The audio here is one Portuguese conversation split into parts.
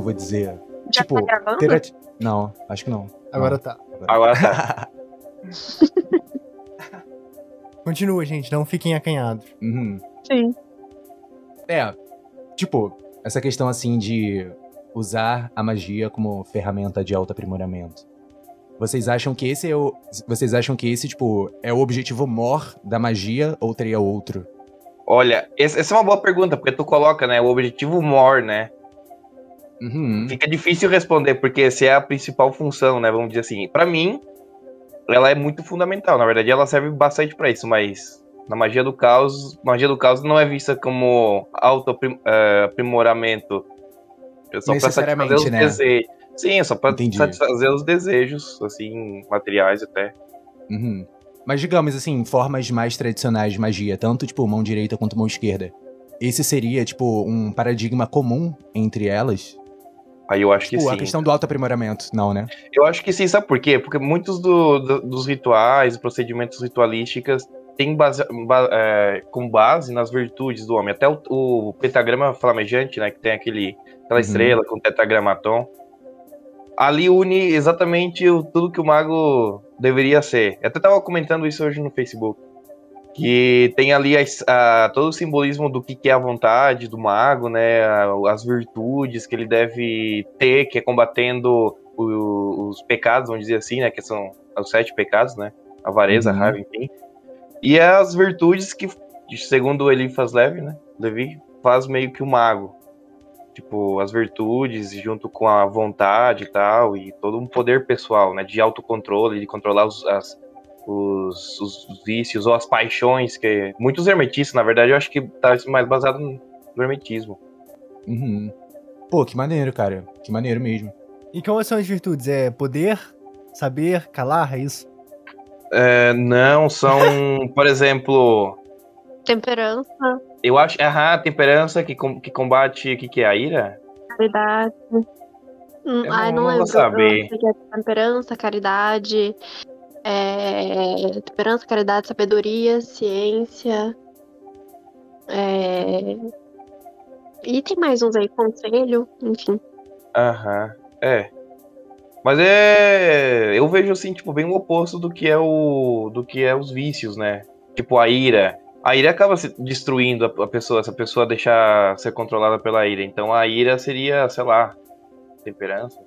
eu vou dizer? Já tipo, tá gravando? ter- Não, acho que não. Agora Não. tá. Agora tá. Continua, gente, não fiquem acanhados. Uhum. Sim. É, tipo, essa questão assim de usar a magia como ferramenta de auto-aprimoramento. Vocês acham que esse é o. Vocês acham que esse, tipo, é o objetivo mor da magia ou teria outro? Olha, essa essa é uma boa pergunta, porque tu coloca, né, o objetivo more, né? Uhum. Fica difícil responder, porque se é a principal função, né? Vamos dizer assim. Pra mim, ela é muito fundamental. Na verdade, ela serve bastante pra isso, mas na magia do caos, magia do caos não é vista como auto-aprimoramento. É só pra satisfazer os né? desejos. Sim, é só pra Entendi. satisfazer os desejos, assim, materiais até. Uhum. Mas digamos assim, formas mais tradicionais de magia, tanto tipo mão direita quanto mão esquerda. Esse seria, tipo, um paradigma comum entre elas? Aí eu acho que Tipo, sim. a questão do auto-aprimoramento, não, né? Eu acho que sim, sabe por quê? Porque muitos do- do- dos rituais, procedimentos ritualísticos têm base, ba- é, com base nas virtudes do homem. Até o, o pentagrama flamejante, né, que tem aquele, aquela Uhum. estrela com tetragramaton, ali une exatamente o- tudo que o mago deveria ser. Eu até tava comentando isso hoje no Facebook. Que tem ali as- a- todo o simbolismo do que, que é a vontade do mago, né? a- As virtudes que ele deve ter, que é combatendo o- os pecados, vamos dizer assim, né? Que são os sete pecados, né? Avareza, Uhum. raiva, enfim. E as virtudes que, segundo Eliphas Levi, né? Levi, faz meio que o mago. Tipo, as virtudes junto com a vontade e tal, e todo um poder pessoal, né? De autocontrole, de controlar os, as- os, os vícios ou as paixões, que muitos hermetistas, na verdade, eu acho que tá mais baseado no hermetismo. Uhum. Pô, que maneiro, cara. Que maneiro mesmo. E quais são as virtudes? É poder, saber, calar, é isso? É, não, são, por exemplo, Temperança, eu acho, aham, a temperança que, com- que combate, o que, que é a ira? caridade. Hum, Eu Ai, não- não, lembro. saber. É temperança, caridade. É... Temperança, caridade, sabedoria, ciência. É... E tem mais uns aí, conselho, enfim. Aham, é. Mas é. Eu vejo assim, tipo, bem o oposto do que é o. do que é os vícios, né? Tipo, a ira. A ira acaba se destruindo a, pessoa, se a pessoa deixar ser controlada pela ira. Então a ira seria, sei lá, temperança.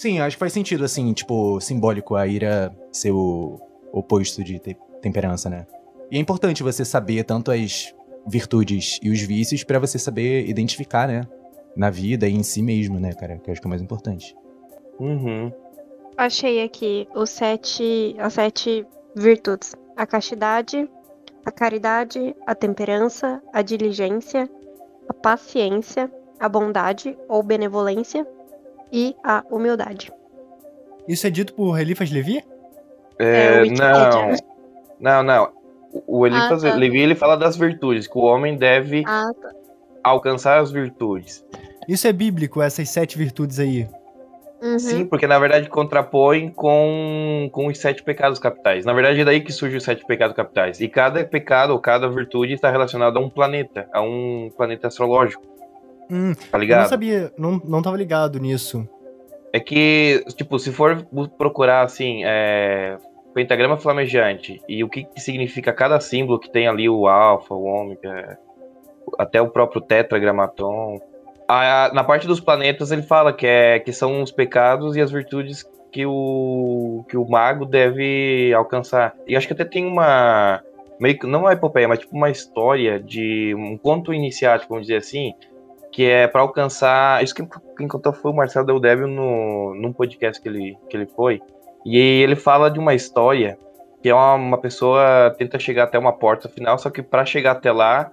Sim, acho que faz sentido, assim, tipo, simbólico a ira ser o oposto de te- temperança, né? E é importante você saber tanto as virtudes e os vícios pra você saber identificar, né? Na vida e em si mesmo, né, cara? Que eu acho que é o mais importante. Uhum. Achei aqui os sete, as sete virtudes: a castidade, a caridade, a temperança, a diligência, a paciência, a bondade ou benevolência e a humildade. Isso é dito por Elifas Levi? É, É, não. Não, não. O Eliphas Ah, tá. Levi ele fala das virtudes, que o homem deve Ah, tá. alcançar as virtudes. Isso é bíblico, essas sete virtudes aí. Uhum. Sim, porque na verdade contrapõe com, com os sete pecados capitais. Na verdade é daí que surgem os sete pecados capitais. E cada pecado ou cada virtude está relacionado a um planeta, a um planeta astrológico, Hum, tá eu não ligado? sabia, não, não tava ligado nisso. É que, tipo, se for procurar assim, é, pentagrama flamejante e o que, que significa cada símbolo que tem ali, o alfa, o ômega, até o próprio tetragramaton. A- na parte dos planetas ele fala que, é, que são os pecados e as virtudes que o, que o mago deve alcançar. E acho que até tem uma. Meio que, não uma epopeia, mas tipo uma história de um conto iniciático, vamos dizer assim, que é para alcançar. Isso que quem contou foi o Marcelo Del Débio no, num podcast que ele, que ele foi. E ele fala de uma história que é uma, uma pessoa tenta chegar até uma porta final, só que para chegar até lá,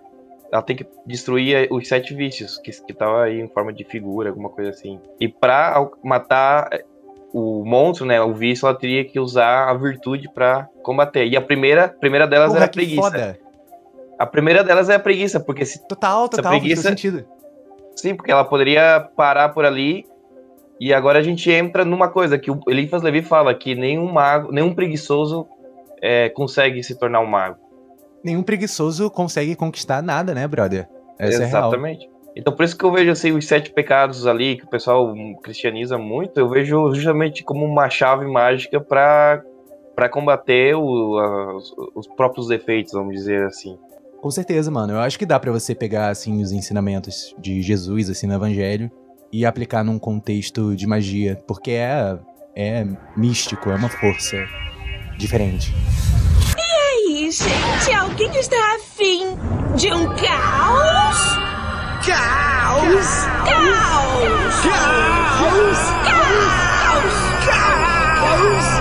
ela tem que destruir os sete vícios, que, que tava aí em forma de figura, alguma coisa assim. E pra al- matar o monstro, né, o vício, ela teria que usar a virtude para combater. E a primeira, a primeira delas Porra, era a preguiça. foda. A primeira delas é a preguiça, porque se Total, total, preguiça- sentido. Sim, porque ela poderia parar por ali. E agora a gente entra numa coisa que o Eliphas Levi fala que nenhum mago, nenhum preguiçoso é, consegue se tornar um mago. Nenhum preguiçoso consegue conquistar nada, né, brother? Essa é. Exatamente. Então por isso que eu vejo assim os sete pecados ali que o pessoal cristianiza muito, eu vejo justamente como uma chave mágica para para combater o, a, os, os próprios defeitos, vamos dizer assim. Com certeza, mano. Eu acho que dá para você pegar assim os ensinamentos de Jesus assim no evangelho e aplicar num contexto de magia, porque é é místico, é uma força diferente. E aí, gente, alguém está afim de um caos? Caos! Caos! Caos! Caos! Caos!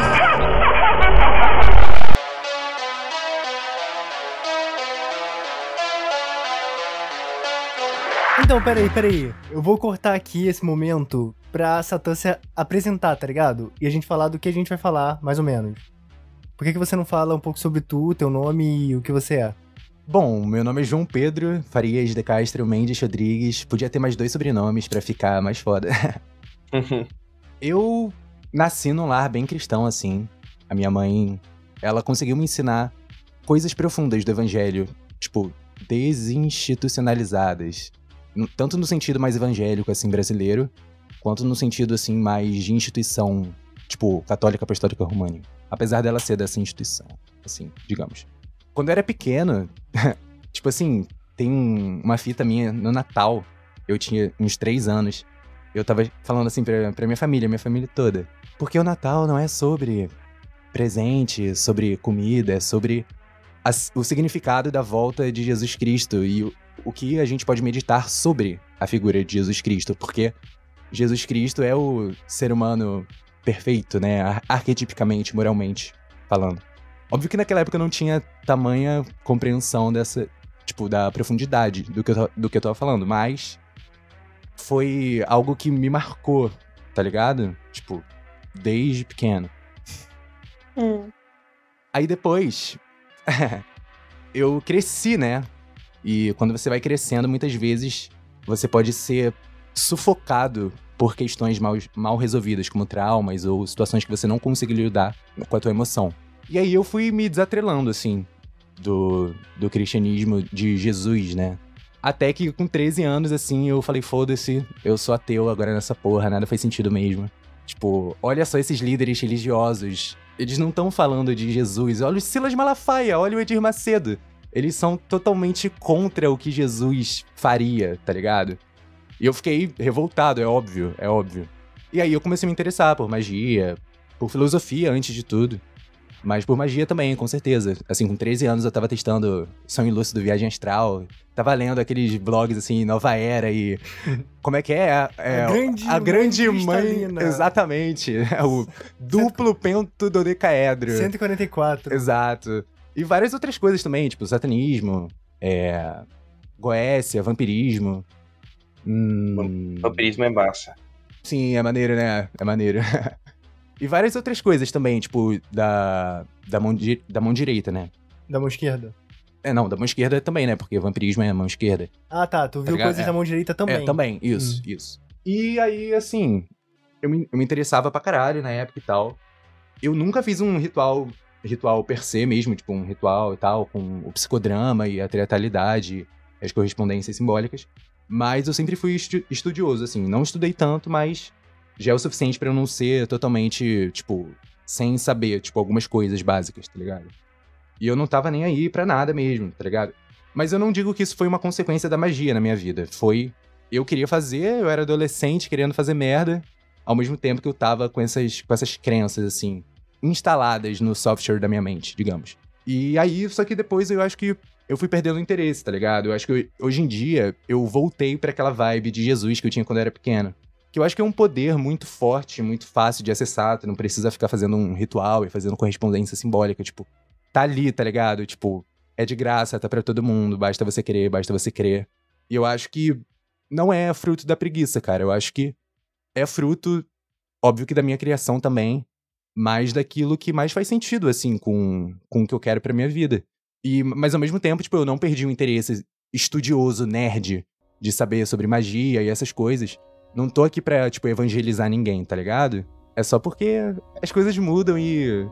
Então, peraí, peraí. Eu vou cortar aqui esse momento pra Satã se apresentar, tá ligado? E a gente falar do que a gente vai falar, mais ou menos. Por que, que você não fala um pouco sobre tu, teu nome e o que você é? Bom, meu nome é João Pedro Farias de Castro Mendes Rodrigues. Podia ter mais dois sobrenomes pra ficar mais foda. eu nasci num lar bem cristão, assim. A minha mãe, ela conseguiu me ensinar coisas profundas do evangelho, tipo, desinstitucionalizadas. Tanto no sentido mais evangélico, assim, brasileiro, quanto no sentido, assim, mais de instituição, tipo, católica apostólica romana. Apesar dela ser dessa instituição, assim, digamos. Quando eu era pequeno, tipo assim, tem um- uma fita minha no Natal, eu tinha uns três anos, eu tava falando assim pra, pra minha família, minha família toda. Porque o Natal não é sobre presente, sobre comida, é sobre as- o significado da volta de Jesus Cristo e o, o que a gente pode meditar sobre a figura de Jesus Cristo. Porque Jesus Cristo é o ser humano perfeito, né? ar- Arquetipicamente, moralmente falando. Óbvio que naquela época eu não tinha tamanha compreensão dessa, tipo, da profundidade do que eu, do que eu tava falando, mas foi algo que me marcou, tá ligado? Tipo, desde pequeno. Hum. Aí depois, eu cresci, né? E quando você vai crescendo, muitas vezes você pode ser sufocado por questões mal, mal resolvidas, como traumas ou situações que você não conseguiu lidar com a tua emoção. E aí eu fui me desatrelando, assim, do, do cristianismo de Jesus, né? Até que com 13 anos, assim, eu falei, foda-se, eu sou ateu agora nessa porra, nada faz sentido mesmo. Tipo, olha só esses líderes religiosos. Eles não estão falando de Jesus. Olha o Silas Malafaia, olha o Edir Macedo. Eles são totalmente contra o que Jesus faria, tá ligado? E eu fiquei revoltado, é óbvio, é óbvio. E aí eu comecei a me interessar por magia, por filosofia antes de tudo. Mas por magia também, com certeza. Assim, com 13 anos eu tava testando Sonho Lúcido Viagem Astral. Tava lendo aqueles blogs, assim, Nova Era e... Como é que é? É, A grande a mãe grande mãe... cristalina. Exatamente. É o duplo pento dodecaedro. 144. Exato. E várias outras coisas também, tipo satanismo, é... Goécia, vampirismo. Hum... Vampirismo é massa. Sim, é maneiro, né? É maneiro. e várias outras coisas também, tipo, da, da, mão, di- da mão direita, né? Da mão esquerda. É, não, da mão esquerda também, né? Porque vampirismo é a mão esquerda. Ah, tá. Tu viu ligado? coisas É. da mão direita também. É, também, isso, isso. E aí, assim, eu me, eu me interessava pra caralho na época e tal. Eu nunca fiz um ritual, ritual per se mesmo, tipo, um ritual e tal, com o psicodrama e a teatralidade, as correspondências simbólicas. Mas eu sempre fui estu- estudioso, assim. Não estudei tanto, mas já é o suficiente pra eu não ser totalmente, tipo, sem saber, tipo, algumas coisas básicas, tá ligado? E eu não tava nem aí pra nada mesmo, tá ligado? Mas eu não digo que isso foi uma consequência da magia na minha vida. Foi. Eu queria fazer, eu era adolescente querendo fazer merda, ao mesmo tempo que eu tava com essas, com essas crenças, assim, instaladas no software da minha mente, digamos. E aí, só que depois eu acho que eu fui perdendo o interesse, tá ligado? Eu acho que eu- hoje em dia eu voltei pra aquela vibe de Jesus que eu tinha quando eu era pequeno. Que eu acho que é um poder muito forte, muito fácil de acessar. Tu não precisa ficar fazendo um ritual e fazendo correspondência simbólica. Tipo, tá ali, tá ligado? Tipo, é de graça, tá pra todo mundo. Basta você querer, basta você crer. E eu acho que não é fruto da preguiça, cara. Eu acho que é fruto, óbvio que da minha criação também, mas daquilo que mais faz sentido, assim, com, com o que eu quero pra minha vida. E, mas ao mesmo tempo, tipo, eu não perdi o interesse estudioso, nerd, de saber sobre magia e essas coisas. Não tô aqui pra, tipo, evangelizar ninguém, tá ligado? É só porque as coisas mudam e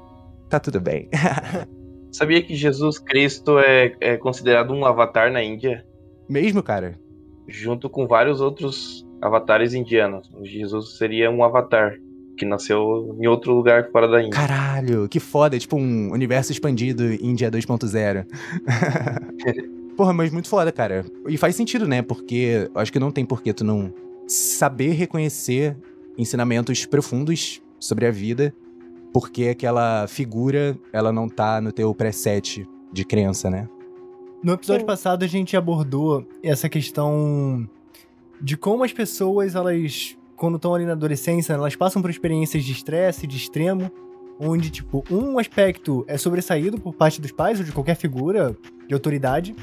tá tudo bem. Sabia que Jesus Cristo é, é considerado um avatar na Índia? Mesmo, cara? junto com vários outros avatares indianos. Jesus seria um avatar que nasceu em outro lugar fora da Índia. Caralho, que foda. É tipo um universo expandido Índia 2.0. Porra, mas muito foda, cara. E faz sentido, né? Porque eu acho que não tem porquê tu não saber reconhecer ensinamentos profundos sobre a vida, porque aquela figura, ela não tá no teu preset de crença, né? No episódio Sim. passado a gente abordou essa questão de como as pessoas, elas, quando estão ali na adolescência, elas passam por experiências de estresse, de extremo, onde, tipo, um aspecto é sobressaído por parte dos pais ou de qualquer figura de autoridade.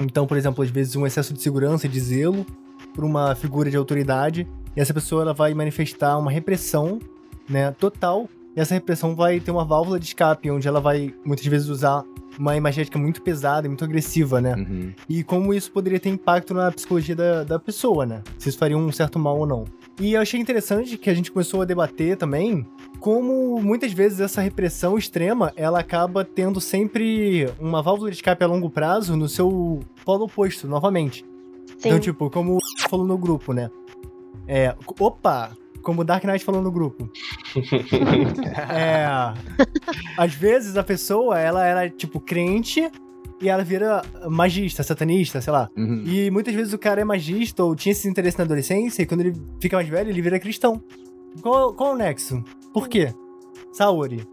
Então, por exemplo, às vezes um excesso de segurança e de zelo por uma figura de autoridade, e essa pessoa ela vai manifestar uma repressão, né, total, e essa repressão vai ter uma válvula de escape, onde ela vai muitas vezes usar uma imagética muito pesada muito agressiva, né? Uhum. E como isso poderia ter impacto na psicologia da, da pessoa, né? Se isso faria um certo mal ou não. E eu achei interessante que a gente começou a debater também como muitas vezes essa repressão extrema, ela acaba tendo sempre uma válvula de escape a longo prazo no seu polo oposto, novamente. Sim. Então, tipo, como o falou no grupo, né? É, opa, como o Dark Knight falou no grupo. É. Às vezes a pessoa, ela era, tipo, crente e ela vira magista, satanista, sei lá. Uhum. E muitas vezes o cara é magista ou tinha esse interesse na adolescência e quando ele fica mais velho, ele vira cristão. Qual, qual é o nexo? Por quê? Saori.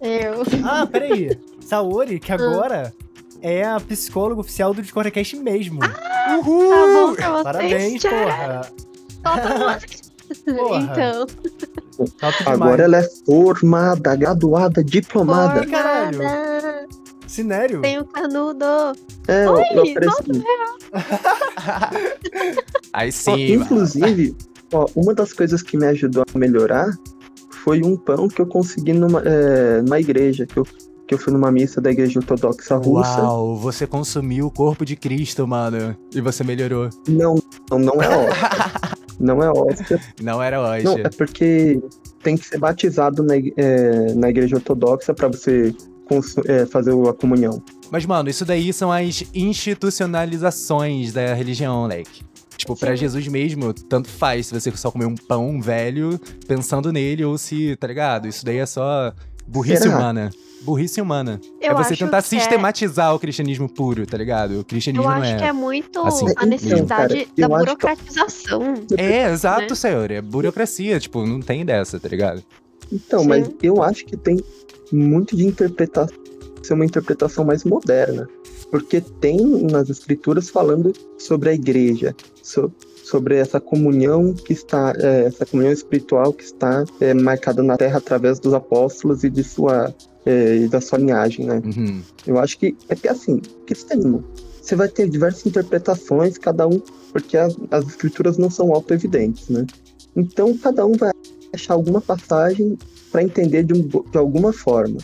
Eu. Ah, peraí. Saori, que agora é a psicóloga oficial do Discordcast mesmo. Tá bom vocês, Parabéns, tchau. porra. Porra. Então. Agora ela é formada, graduada, diplomada. Ih, caralho. Sinério? Tem o canudo. É, Oi, eu ofereci. Aí Ó, sim, mano. inclusive, ó, uma das coisas que me ajudou a melhorar foi um pão que eu consegui numa, é, numa igreja, que eu, que eu fui numa missa da igreja ortodoxa russa. Uau, você consumiu o corpo de Cristo, mano. E você melhorou. Não, não, não é hóstia. não é hóstia. Não era Não, hoje. é porque tem que ser batizado na, é, na igreja ortodoxa pra você é, fazer a comunhão. Mas, mano, isso daí são as institucionalizações da religião, moleque. Tipo, pra Jesus mesmo, tanto faz se você só comer um pão velho pensando nele ou se, tá ligado? Isso daí é só burrice Será? humana. Burrice humana. Eu é você tentar é- sistematizar o cristianismo puro, tá ligado? O cristianismo Eu acho é. que é muito assim. a Então, necessidade cara, da acho que- burocratização. É, exato, Né? senhor. É burocracia. Tipo, não tem dessa, tá ligado? Então, Sim. mas eu acho que tem muito de interpretação, ser uma interpretação mais moderna. Porque tem nas escrituras falando sobre a igreja, so- sobre essa comunhão que está, é, essa comunhão espiritual que está é, marcada na terra através dos apóstolos e de sua, é, e da sua linhagem, né? Uhum. Eu acho que é que assim, cristianismo, você vai ter diversas interpretações, cada um, porque as, as escrituras não são auto-evidentes, né? Então cada um vai achar alguma passagem para entender de, um, de alguma forma.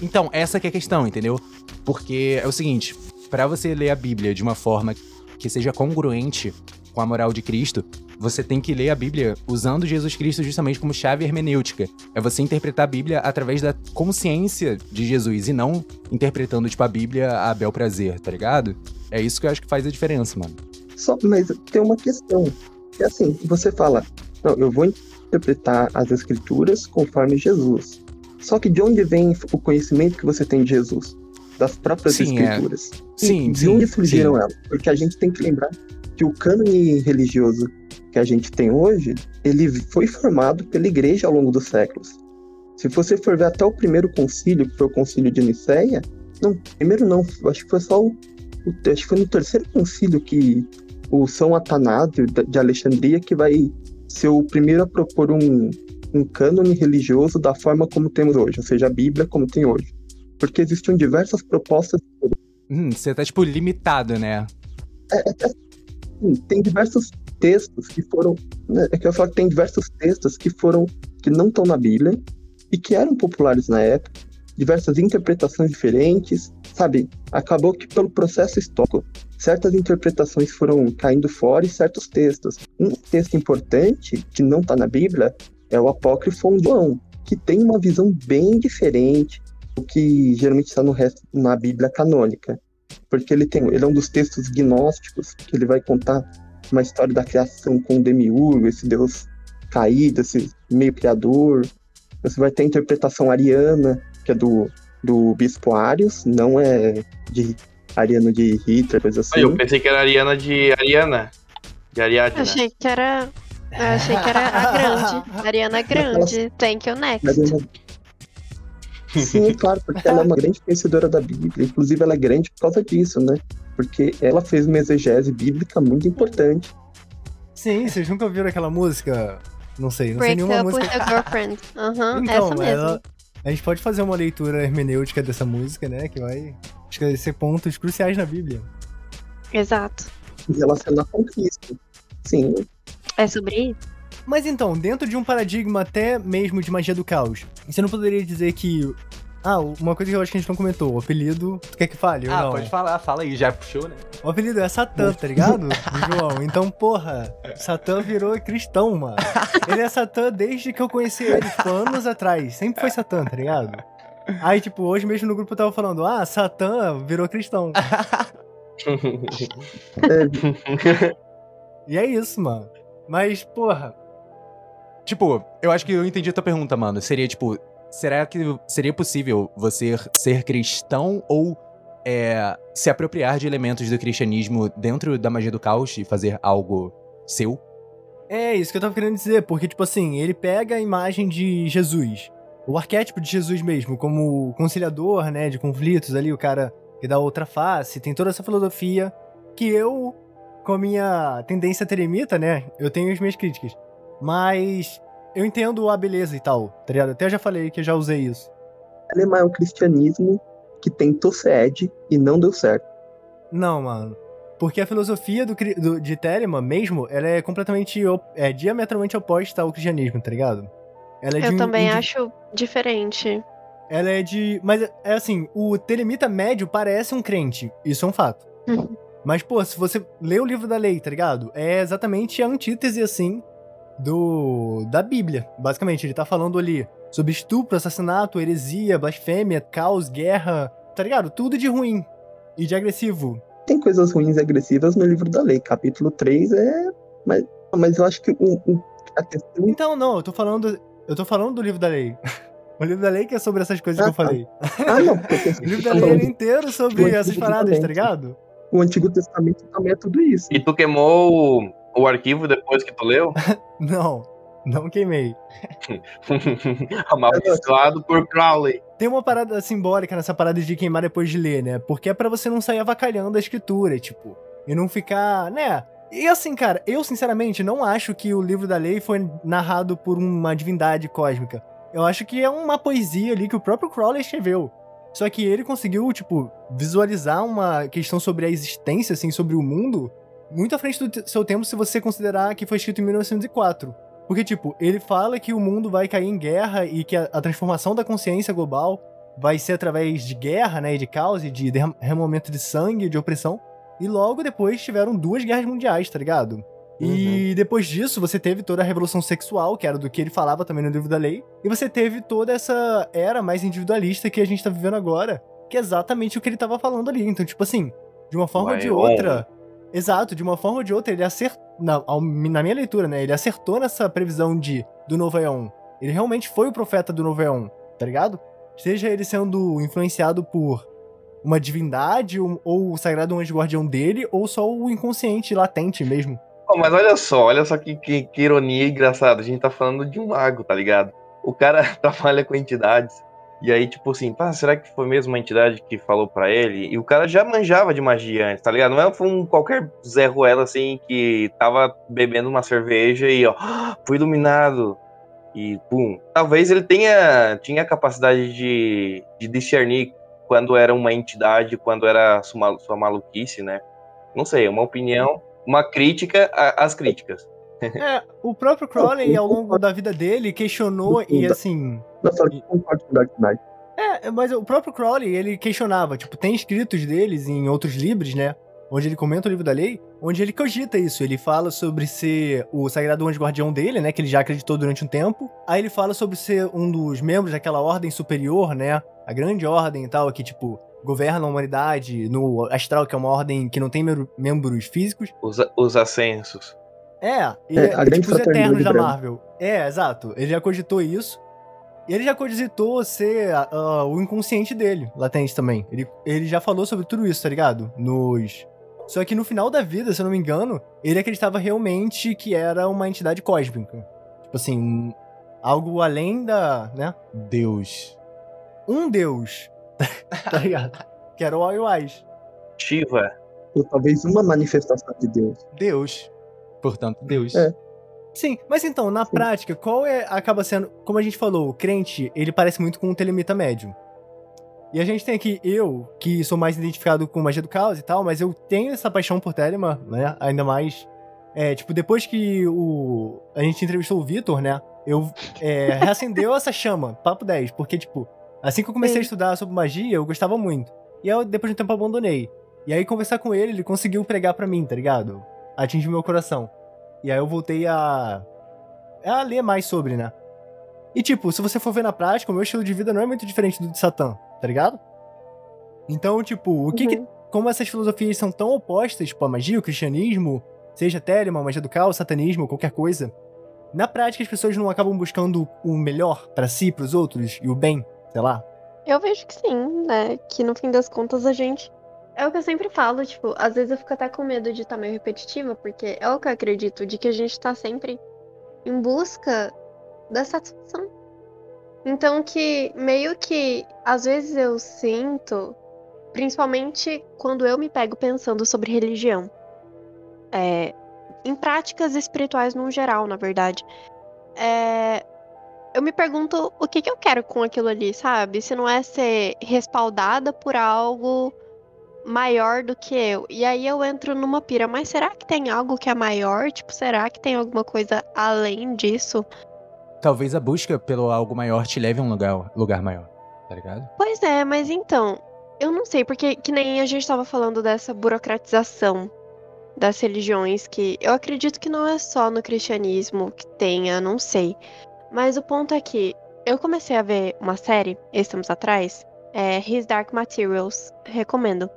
Então, essa que é a questão, entendeu? Porque é o seguinte, pra você ler a Bíblia de uma forma que seja congruente com a moral de Cristo, você tem que ler a Bíblia usando Jesus Cristo justamente como chave hermenêutica. É você interpretar a Bíblia através da consciência de Jesus e não interpretando, tipo, a Bíblia a bel prazer, tá ligado? É isso que eu acho que faz a diferença, mano. Só, mas tem uma questão. É assim, você fala, não, eu vou interpretar as escrituras conforme Jesus. Só que de onde vem o conhecimento que você tem de Jesus? Das próprias Sim, é. escrituras. Sim, de sim, onde surgiram sim. elas? Porque a gente tem que lembrar que o cânone religioso que a gente tem hoje, ele foi formado pela igreja ao longo dos séculos. Se você for ver até o primeiro concílio, que foi o concílio de Nicéia, não, primeiro não, acho que foi só o, o- acho que foi no terceiro concílio que o São Atanásio de Alexandria que vai ser o primeiro a propor um, um cânone religioso da forma como temos hoje, ou seja, a Bíblia como tem hoje. Porque existiam diversas propostas Hum, você tá, tipo, limitado, né? Sim, tem diversos textos que foram. né, É que eu falo que tem diversos textos que foram. que não estão na Bíblia e que eram populares na época, diversas interpretações diferentes, sabe? Acabou que pelo processo histórico, certas interpretações foram caindo fora e certos textos. Um texto importante que não está na Bíblia é o Apócrifo João, que tem uma visão bem diferente do que geralmente está no resto na Bíblia canônica. porque ele tem, ele é um dos textos gnósticos que ele vai contar uma história da criação com o demiurgo, esse deus caído, esse meio criador. Você vai ter a interpretação ariana, que é do, do bispo Arius, não é de ariano de Hitler, coisa assim. Aí, eu pensei que era Ariana de Ariana. De Ariadne. Achei que era. Eu achei que era a grande. Ariana Grande. Thank you, next. Ariana- Sim, claro, porque ela é uma grande conhecedora da Bíblia. Inclusive, ela é grande por causa disso, né? Porque ela fez uma exegese bíblica muito importante. Sim, vocês nunca ouviram aquela música? Não sei, não sei Break nenhuma up with música. your girlfriend. Aham, Então, essa mesmo. ela- a gente pode fazer uma leitura hermenêutica dessa música, né? Que vai esclarecer pontos cruciais na Bíblia. Exato. E relacionar com Cristo. Sim, É sobre isso? Mas então, dentro de um paradigma até mesmo de magia do caos, você não poderia dizer que. Ah, uma coisa que eu acho que a gente não comentou, o apelido. Tu quer que fale? Ah, não? pode falar, fala aí, já puxou, né? O apelido é Satã, tá ligado? João. Então, porra, Satã virou cristão, mano. Ele é Satã desde que eu conheci ele, tipo, anos atrás. Sempre foi Satã, tá ligado? Aí, tipo, hoje mesmo no grupo eu tava falando, ah, Satã virou cristão. E é isso, mano. Mas, porra, Tipo, eu acho que eu entendi a tua pergunta, mano. Seria tipo, será que seria possível você ser cristão ou é, se apropriar de elementos do cristianismo dentro da magia do caos e fazer algo seu? É isso que eu tava querendo dizer, porque, tipo assim, ele pega a imagem de Jesus, o arquétipo de Jesus mesmo, como conciliador, né, de conflitos ali, o cara que dá outra face, tem toda essa filosofia que eu, com a minha tendência teremita, né, eu tenho as minhas críticas, mas eu entendo a beleza e tal, tá ligado? Até já falei que eu já usei isso. Alemã é um cristianismo que tentou ser Ed e não deu certo. Não, mano. Porque a filosofia do, do- de Telemann mesmo, ela é completamente, é diametralmente oposta ao cristianismo, tá ligado? Ela é de Eu um- também di- acho diferente. Ela é de. Mas é assim, o telemita médio parece um crente. Isso é um fato. Uhum. Mas, pô, se você lê o livro da lei, tá ligado? É exatamente a antítese, assim, do. da Bíblia. Basicamente, ele tá falando ali sobre estupro, assassinato, heresia, blasfêmia, caos, guerra, tá ligado? Tudo de ruim e de agressivo. Tem coisas ruins e agressivas no livro da lei. Capítulo 3 é. Mas, mas eu acho que o, o- a questão. Então, não, eu tô falando. Eu tô falando do livro da lei. O livro da lei que é sobre essas coisas que eu Ah, tá. falei. Ah, não, porque O livro da lei é inteiro sobre essas paradas, tá ligado? O Antigo Testamento também é tudo isso. E tu queimou o, arquivo depois que tu leu? Não, não queimei. Amaldiçoado por Crowley. Tem uma parada simbólica nessa parada de queimar depois de ler, né? Porque é pra você não sair avacalhando a escritura, tipo, e não ficar, né? E assim, cara, eu sinceramente não acho que o livro da lei foi narrado por uma divindade cósmica. Eu acho que é uma poesia ali que o próprio Crowley escreveu. Só que ele conseguiu, tipo, visualizar uma questão sobre a existência, assim, sobre o mundo, muito à frente do seu tempo se você considerar que foi escrito em 1904. Porque, tipo, ele fala que o mundo vai cair em guerra e que a, a transformação da consciência global vai ser através de guerra, né, e de caos, e de derram- derramamento de sangue, de opressão. E logo depois tiveram duas guerras mundiais, tá ligado? E depois disso, você teve toda a revolução sexual, que era do que ele falava também no livro da lei. E você teve toda essa era mais individualista que a gente tá vivendo agora, que é exatamente o que ele tava falando ali. Então, tipo assim, de uma forma ou de outra. Exato, de uma forma ou de outra, ele acertou. Na, na minha leitura, né? Ele acertou nessa previsão de do Novo Eon. Ele realmente foi o profeta do Novo Eon, tá ligado? Seja ele sendo influenciado por uma divindade, ou, ou o sagrado anjo guardião dele, ou só o inconsciente latente mesmo. Pô, mas olha só, olha só que, que, que ironia engraçada. A gente tá falando de um mago, tá ligado? O cara trabalha com entidades. E aí, tipo assim, pá, será que foi mesmo uma entidade que falou pra ele? E o cara já manjava de magia antes, tá ligado? Não é foi um qualquer Zé Ruela assim que tava bebendo uma cerveja e ó, fui iluminado. E pum. Talvez ele tenha tinha a capacidade de, de discernir quando era uma entidade, quando era sua, sua maluquice, né? Não sei, uma opinião, uma crítica às críticas. É, o próprio Crowley, ao longo da vida dele, questionou e assim. Dark Knight. É, mas o próprio Crowley, ele questionava, tipo, tem escritos deles em outros livros, né? Onde ele comenta o livro da lei, onde ele cogita isso. Ele fala sobre ser o sagrado anjo guardião dele, né? Que ele já acreditou durante um tempo. Aí ele fala sobre ser um dos membros daquela ordem superior, né? A grande ordem e tal, que, tipo, governam a humanidade, no astral, que é uma ordem que não tem membro- membros físicos. Os, os ascensos. É, ele É, é, a grande tipo os Eternos da. Marvel. É, exato. Ele já cogitou isso. E ele já cogitou ser ah, o inconsciente dele, latente também. Ele, ele já falou sobre tudo isso, tá ligado? Nos. Só que no final da vida, se eu não me engano, ele acreditava realmente que era uma entidade cósmica. Tipo assim, algo além da. né? Deus. Um deus. tá ligado? Que era o Wise. Shiva. Ou talvez uma manifestação de Deus. Deus. Portanto, Deus. É. Sim, mas então, na Sim. prática, qual é acaba sendo, como a gente falou, o crente, ele parece muito com um telemita médium. E a gente tem aqui eu, que sou mais identificado com magia do caos e tal, mas eu tenho essa paixão por Telema, né? Ainda mais é, tipo, depois que o a gente entrevistou o Vitor, né? Eu é, reacendeu essa chama, papo 10, porque tipo, assim que eu comecei Sim. a estudar sobre magia, eu gostava muito. E aí, depois de um tempo eu abandonei. E aí conversar com ele, ele conseguiu pregar pra mim, tá ligado? Atingiu meu coração. E aí eu voltei a. a ler mais sobre, né? E tipo, se você for ver na prática, o meu estilo de vida não é muito diferente do de Satã, tá ligado? Então, tipo, o que, que Uhum. como essas filosofias são tão opostas, tipo a magia, o cristianismo, seja Telema, magia do caos, satanismo, qualquer coisa, na prática as pessoas não acabam buscando o melhor pra si, pros outros, e o bem, sei lá. Eu vejo que sim, né? Que no fim das contas a gente. É o que eu sempre falo, tipo, às vezes eu fico até com medo de estar meio repetitiva, porque é o que eu acredito, de que a gente tá sempre em busca da satisfação. Então que meio que às vezes eu sinto, principalmente quando eu me pego pensando sobre religião, é, em práticas espirituais no geral, na verdade. É, eu me pergunto o que, que eu quero com aquilo ali, sabe? Se não é ser respaldada por algo maior do que eu. E aí eu entro numa pira, mas será que tem algo que é maior? Tipo, será que tem alguma coisa além disso? Talvez a busca pelo algo maior te leve a um lugar, lugar maior, tá ligado? Pois é, mas então, eu não sei, porque que nem a gente tava falando dessa burocratização das religiões, que eu acredito que não é só no cristianismo que tenha, não sei. Mas o ponto é que eu comecei a ver uma série, esses tempos atrás, é His Dark Materials, recomendo.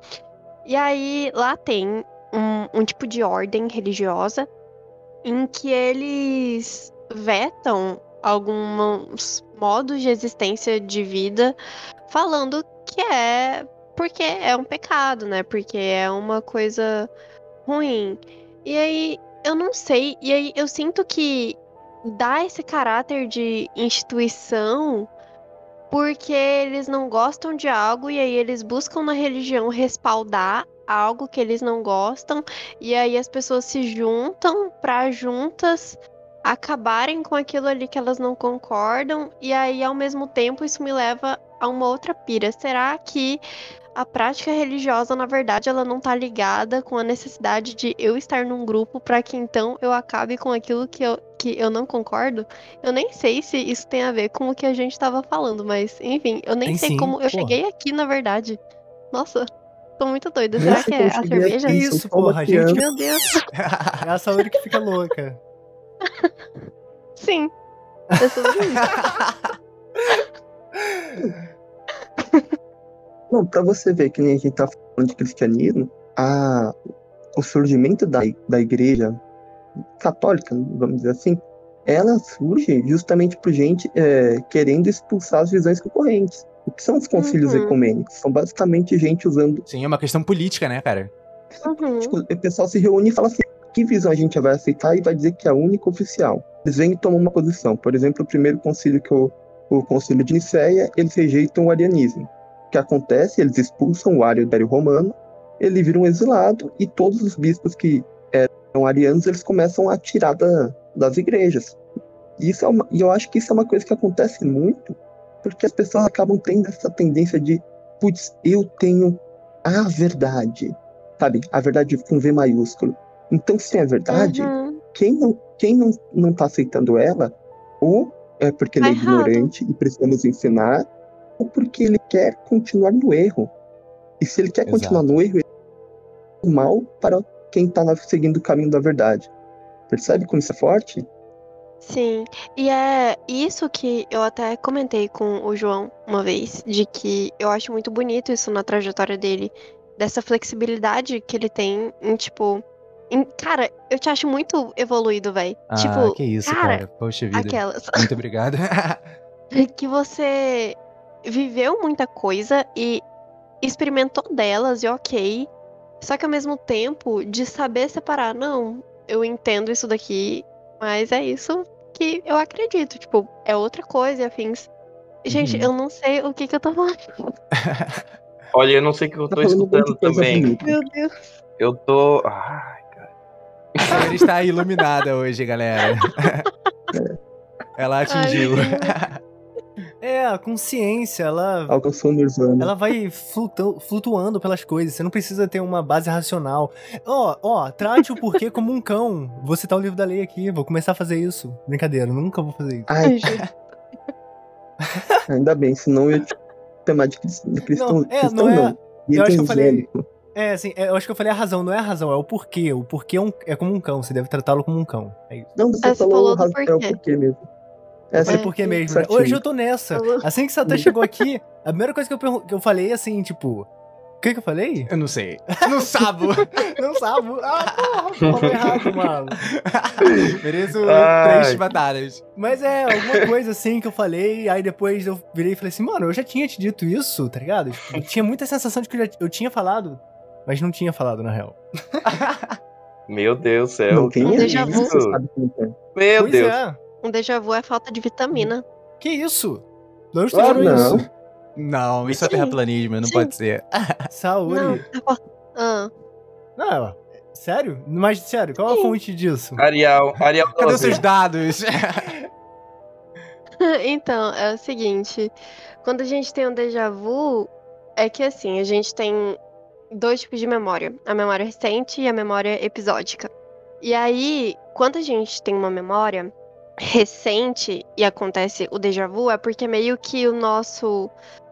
E aí lá tem um, um tipo de ordem religiosa em que eles vetam alguns modos de existência de vida, falando que é porque é um pecado, né? Porque é uma coisa ruim. E aí eu não sei, e aí eu sinto que dá esse caráter de instituição porque eles não gostam de algo e aí eles buscam na religião respaldar algo que eles não gostam e aí as pessoas se juntam para juntas acabarem com aquilo ali que elas não concordam e aí ao mesmo tempo isso me leva a uma outra pira. Será que a prática religiosa, na verdade, ela não tá ligada com a necessidade de eu estar num grupo para que então eu acabe com aquilo que eu, que eu não concordo? Eu nem sei se isso tem a ver com o que a gente tava falando, mas enfim, eu nem Tem sei sim, como eu cheguei aqui, na verdade. Nossa, tô muito doida. Será sei que é como a cerveja? aqui, Isso, porra, a gente-. Meu Deus, É a saúde que fica louca. sim. É sobre isso. Não, pra você ver que nem a gente tá falando de cristianismo, a, o surgimento da, da igreja católica, vamos dizer assim, ela surge justamente por gente é, querendo expulsar as visões concorrentes. O que são os concílios Uhum. ecumênicos? São basicamente gente usando. Sim, é uma questão política, né, cara? Uhum. Tipo, o pessoal se reúne e fala assim: que visão a gente vai aceitar e vai dizer que é a única oficial. Eles vêm e tomam uma posição. Por exemplo, o primeiro concílio que o, o concílio de Nicéia, eles rejeitam o arianismo. O que acontece? Eles expulsam o Ario Império Romano, ele vira um exilado e todos os bispos que eram arianos eles começam a tirar da, das igrejas. E, isso é uma, e eu acho que isso é uma coisa que acontece muito porque as pessoas acabam tendo essa tendência de, putz, eu tenho a verdade, sabe? A verdade com V maiúsculo. Então, se é verdade, Uhum. quem não, quem não, não tá aceitando ela, ou é porque ele Tá é errado. ignorante e precisa nos ensinar, ou porque ele quer continuar no erro. E se ele quer Exato. continuar no erro, ele é mal para quem tá na- seguindo o caminho da verdade. Percebe como isso é forte? Sim, e é isso que eu até comentei com o João uma vez, de que eu acho muito bonito isso na trajetória dele, dessa flexibilidade que ele tem em, tipo. em- cara, eu te acho muito evoluído, velho. Ah, tipo, que isso, cara, cara. Poxa vida. aquelas. Muito obrigado. que você viveu muita coisa e experimentou delas e ok. Só que ao mesmo tempo, de saber separar, não, eu entendo isso daqui, mas é isso que eu acredito. Tipo, é outra coisa e afins. Gente, Uhum. eu não sei o que, que eu tô falando. Olha, eu não sei o que eu Tá tô de escutando também. Meu Deus. Eu tô. Ai, cara. Ela está iluminada hoje, galera. Ela atingiu. É, a consciência, ela. Alcançou o Nirvana. Ela vai flutu- flutuando pelas coisas, você não precisa ter uma base racional. Ó, ó, trate o porquê como um cão. Vou citar o livro da lei aqui, vou começar a fazer isso. Brincadeira, nunca vou fazer isso. Ai, ainda bem, senão eu ia te chamar de cris- de cristão. Não, é, cristão não é- não. eu acho que eu falei-. É, assim, é, eu acho que eu falei a razão, não é a razão, é o porquê. O porquê é, um- é como um cão, você deve tratá-lo como um cão. É isso. Não, você Ah, você falou, falou o do raz- é o porquê. porquê mesmo. Eu Essa falei porquê mesmo. né? Hoje eu tô nessa. Assim que Satã chegou aqui, a primeira coisa que eu, que eu falei, assim, tipo. O que que eu falei? Eu não sei. Não sabo. Não sabe. Ah, porra, errado, mano. Mereço Ai. três batatas. Mas é, alguma coisa assim que eu falei, aí depois eu virei e falei assim, mano, eu já tinha te dito isso, tá ligado? Tipo, eu tinha muita sensação de que eu, já, eu tinha falado, mas não tinha falado, na real. Meu Deus do céu. Não, quem é déjà isso? é. Meu pois Deus. é. Um déjà vu é falta de vitamina. Que isso? De onde Ah, não. isso? Não, isso é Sim. terraplanismo, não Sim. pode ser. Saúde. Não, Não. é. Ah. sério? Mas sério, qual a Sim. fonte disso? Arial, Arial Cadê os 12. seus dados? Então, é o seguinte, quando a gente tem um déjà vu, é que assim, a gente tem dois tipos de memória, a memória recente e a memória episódica. E aí, quando a gente tem uma memória recente e acontece o déjà vu, é porque meio que o nosso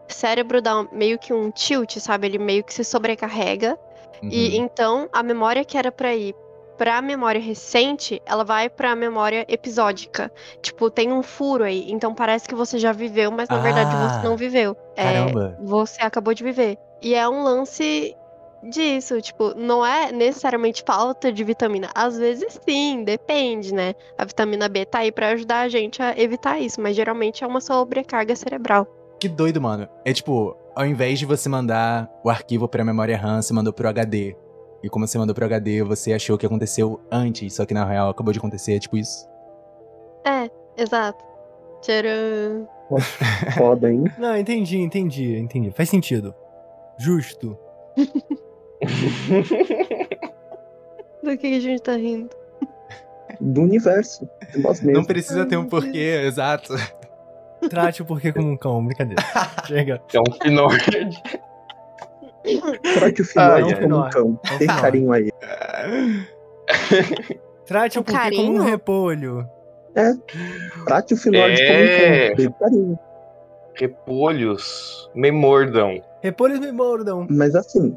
cérebro dá meio que um tilt, sabe? Ele meio que se sobrecarrega e Uhum. então a memória que era pra ir pra memória recente, ela vai pra memória episódica. Tipo, tem um furo aí. Então parece que você já viveu, mas na verdade Ah, você não viveu. É, Caramba. você acabou de viver. E é um lance disso, tipo, não é necessariamente falta de vitamina. Às vezes sim, depende, né? A vitamina B tá aí pra ajudar a gente a evitar isso, mas geralmente é uma sobrecarga cerebral. Que doido, mano. É tipo, ao invés de você mandar o arquivo pra memória RAM, você mandou pro HD. E como você mandou pro HD, você achou que aconteceu antes, só que na real acabou de acontecer, é tipo isso. É, exato. Tcharam. Foda, hein? Não, entendi, entendi, entendi. Faz sentido. Justo. Do que a gente tá rindo? Do universo. De nós mesmos. Não precisa ter um porquê, exato. Trate o porquê como um cão, brincadeira. Chega. É um finord. Trate o final Ai, como ai. um cão. É um Tem carinho aí. Trate o porquê como um carinho? repolho. Trate o final É. como um cão. Tem carinho. Repolhos me mordam. Repolhos me mordam. Mas assim,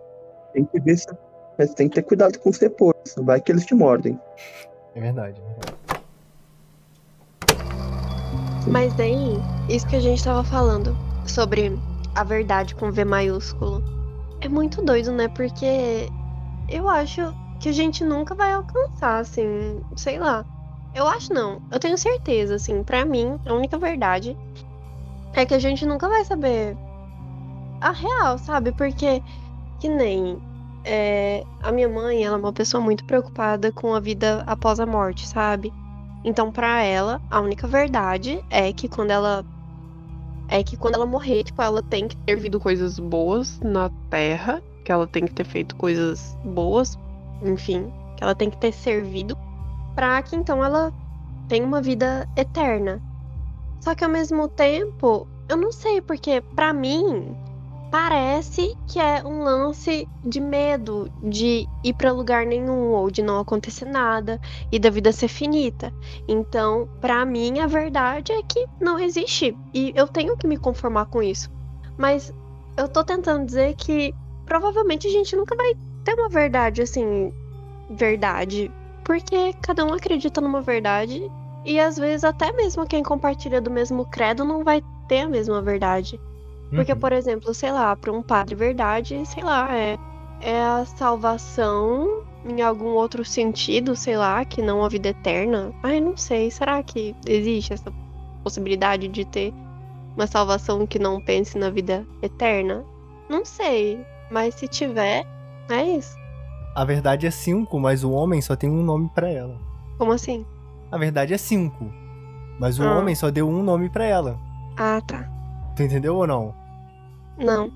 tem que ver se. Mas tem que ter cuidado com os repolhos. Vai que eles te mordem. É verdade. é verdade. Mas daí, isso que a gente tava falando sobre a verdade com V maiúsculo. É muito doido, né? Porque eu acho que a gente nunca vai alcançar, assim, sei lá. Eu acho não, eu tenho certeza, assim, pra mim, a única verdade é que a gente nunca vai saber a real, sabe? Porque, que nem é, a minha mãe, ela é uma pessoa muito preocupada com a vida após a morte, sabe? Então, pra ela, a única verdade é que quando ela é que quando ela morrer, tipo, ela tem que ter vivido coisas boas na Terra, que ela tem que ter feito coisas boas, enfim, que ela tem que ter servido pra que então ela tenha uma vida eterna. Só que ao mesmo tempo, eu não sei porque pra mim parece que é um lance de medo de ir pra lugar nenhum ou de não acontecer nada e da vida ser finita. Então, pra mim, a verdade é que não existe. E eu tenho que me conformar com isso. Mas eu tô tentando dizer que provavelmente a gente nunca vai ter uma verdade assim. Verdade. Porque cada um acredita numa verdade E às vezes até mesmo quem compartilha do mesmo credo não vai ter a mesma verdade. Porque, Uhum. por exemplo, sei lá, para um padre verdade, sei lá, é, é a salvação em algum outro sentido, sei lá, que não a vida eterna. Ai, não sei. Será que existe essa possibilidade de ter uma salvação que não pense na vida eterna? Não sei. Mas se tiver, é isso. A verdade é cinco, mas o homem só tem um nome pra ela. Como assim? A verdade é cinco, mas o Ah. homem só deu um nome pra ela. Ah, tá. Tu entendeu ou não? Não.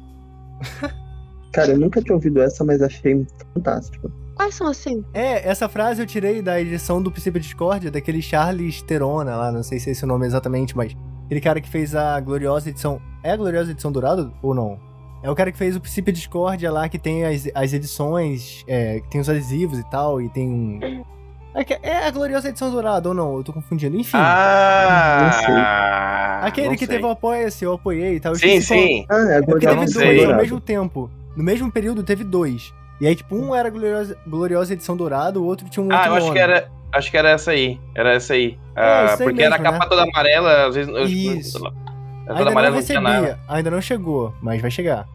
Cara, eu nunca tinha ouvido essa, mas achei fantástico. Quais são assim? É, essa frase eu tirei da edição do Princípio Discórdia, daquele Charles Terona lá, não sei se é esse o nome exatamente, mas aquele cara que fez a gloriosa edição. É a gloriosa edição dourada ou não? É o cara que fez o Princípio Discórdia lá, que tem as, as edições, é, que tem os adesivos e tal, e tem um. É, é a gloriosa edição dourada ou não? Eu tô confundindo. Enfim. Ah! aquele não que sei. teve o Apoia-se, eu apoiei e tal. Sim, qual- sim. Ah, é É porque teve não dois sei. ao mesmo tempo. No mesmo período teve dois. E aí, tipo, um era a gloriosa, gloriosa edição dourada, o outro tinha um outro Ah, eu acho nome. que era. Acho que era essa aí. Era essa aí. É, Ah, aí porque era a mesmo, capa né? toda amarela, às vezes. eu- Isso. A toda Ainda não amarela não tinha nada. recebia, ainda não chegou, mas vai chegar.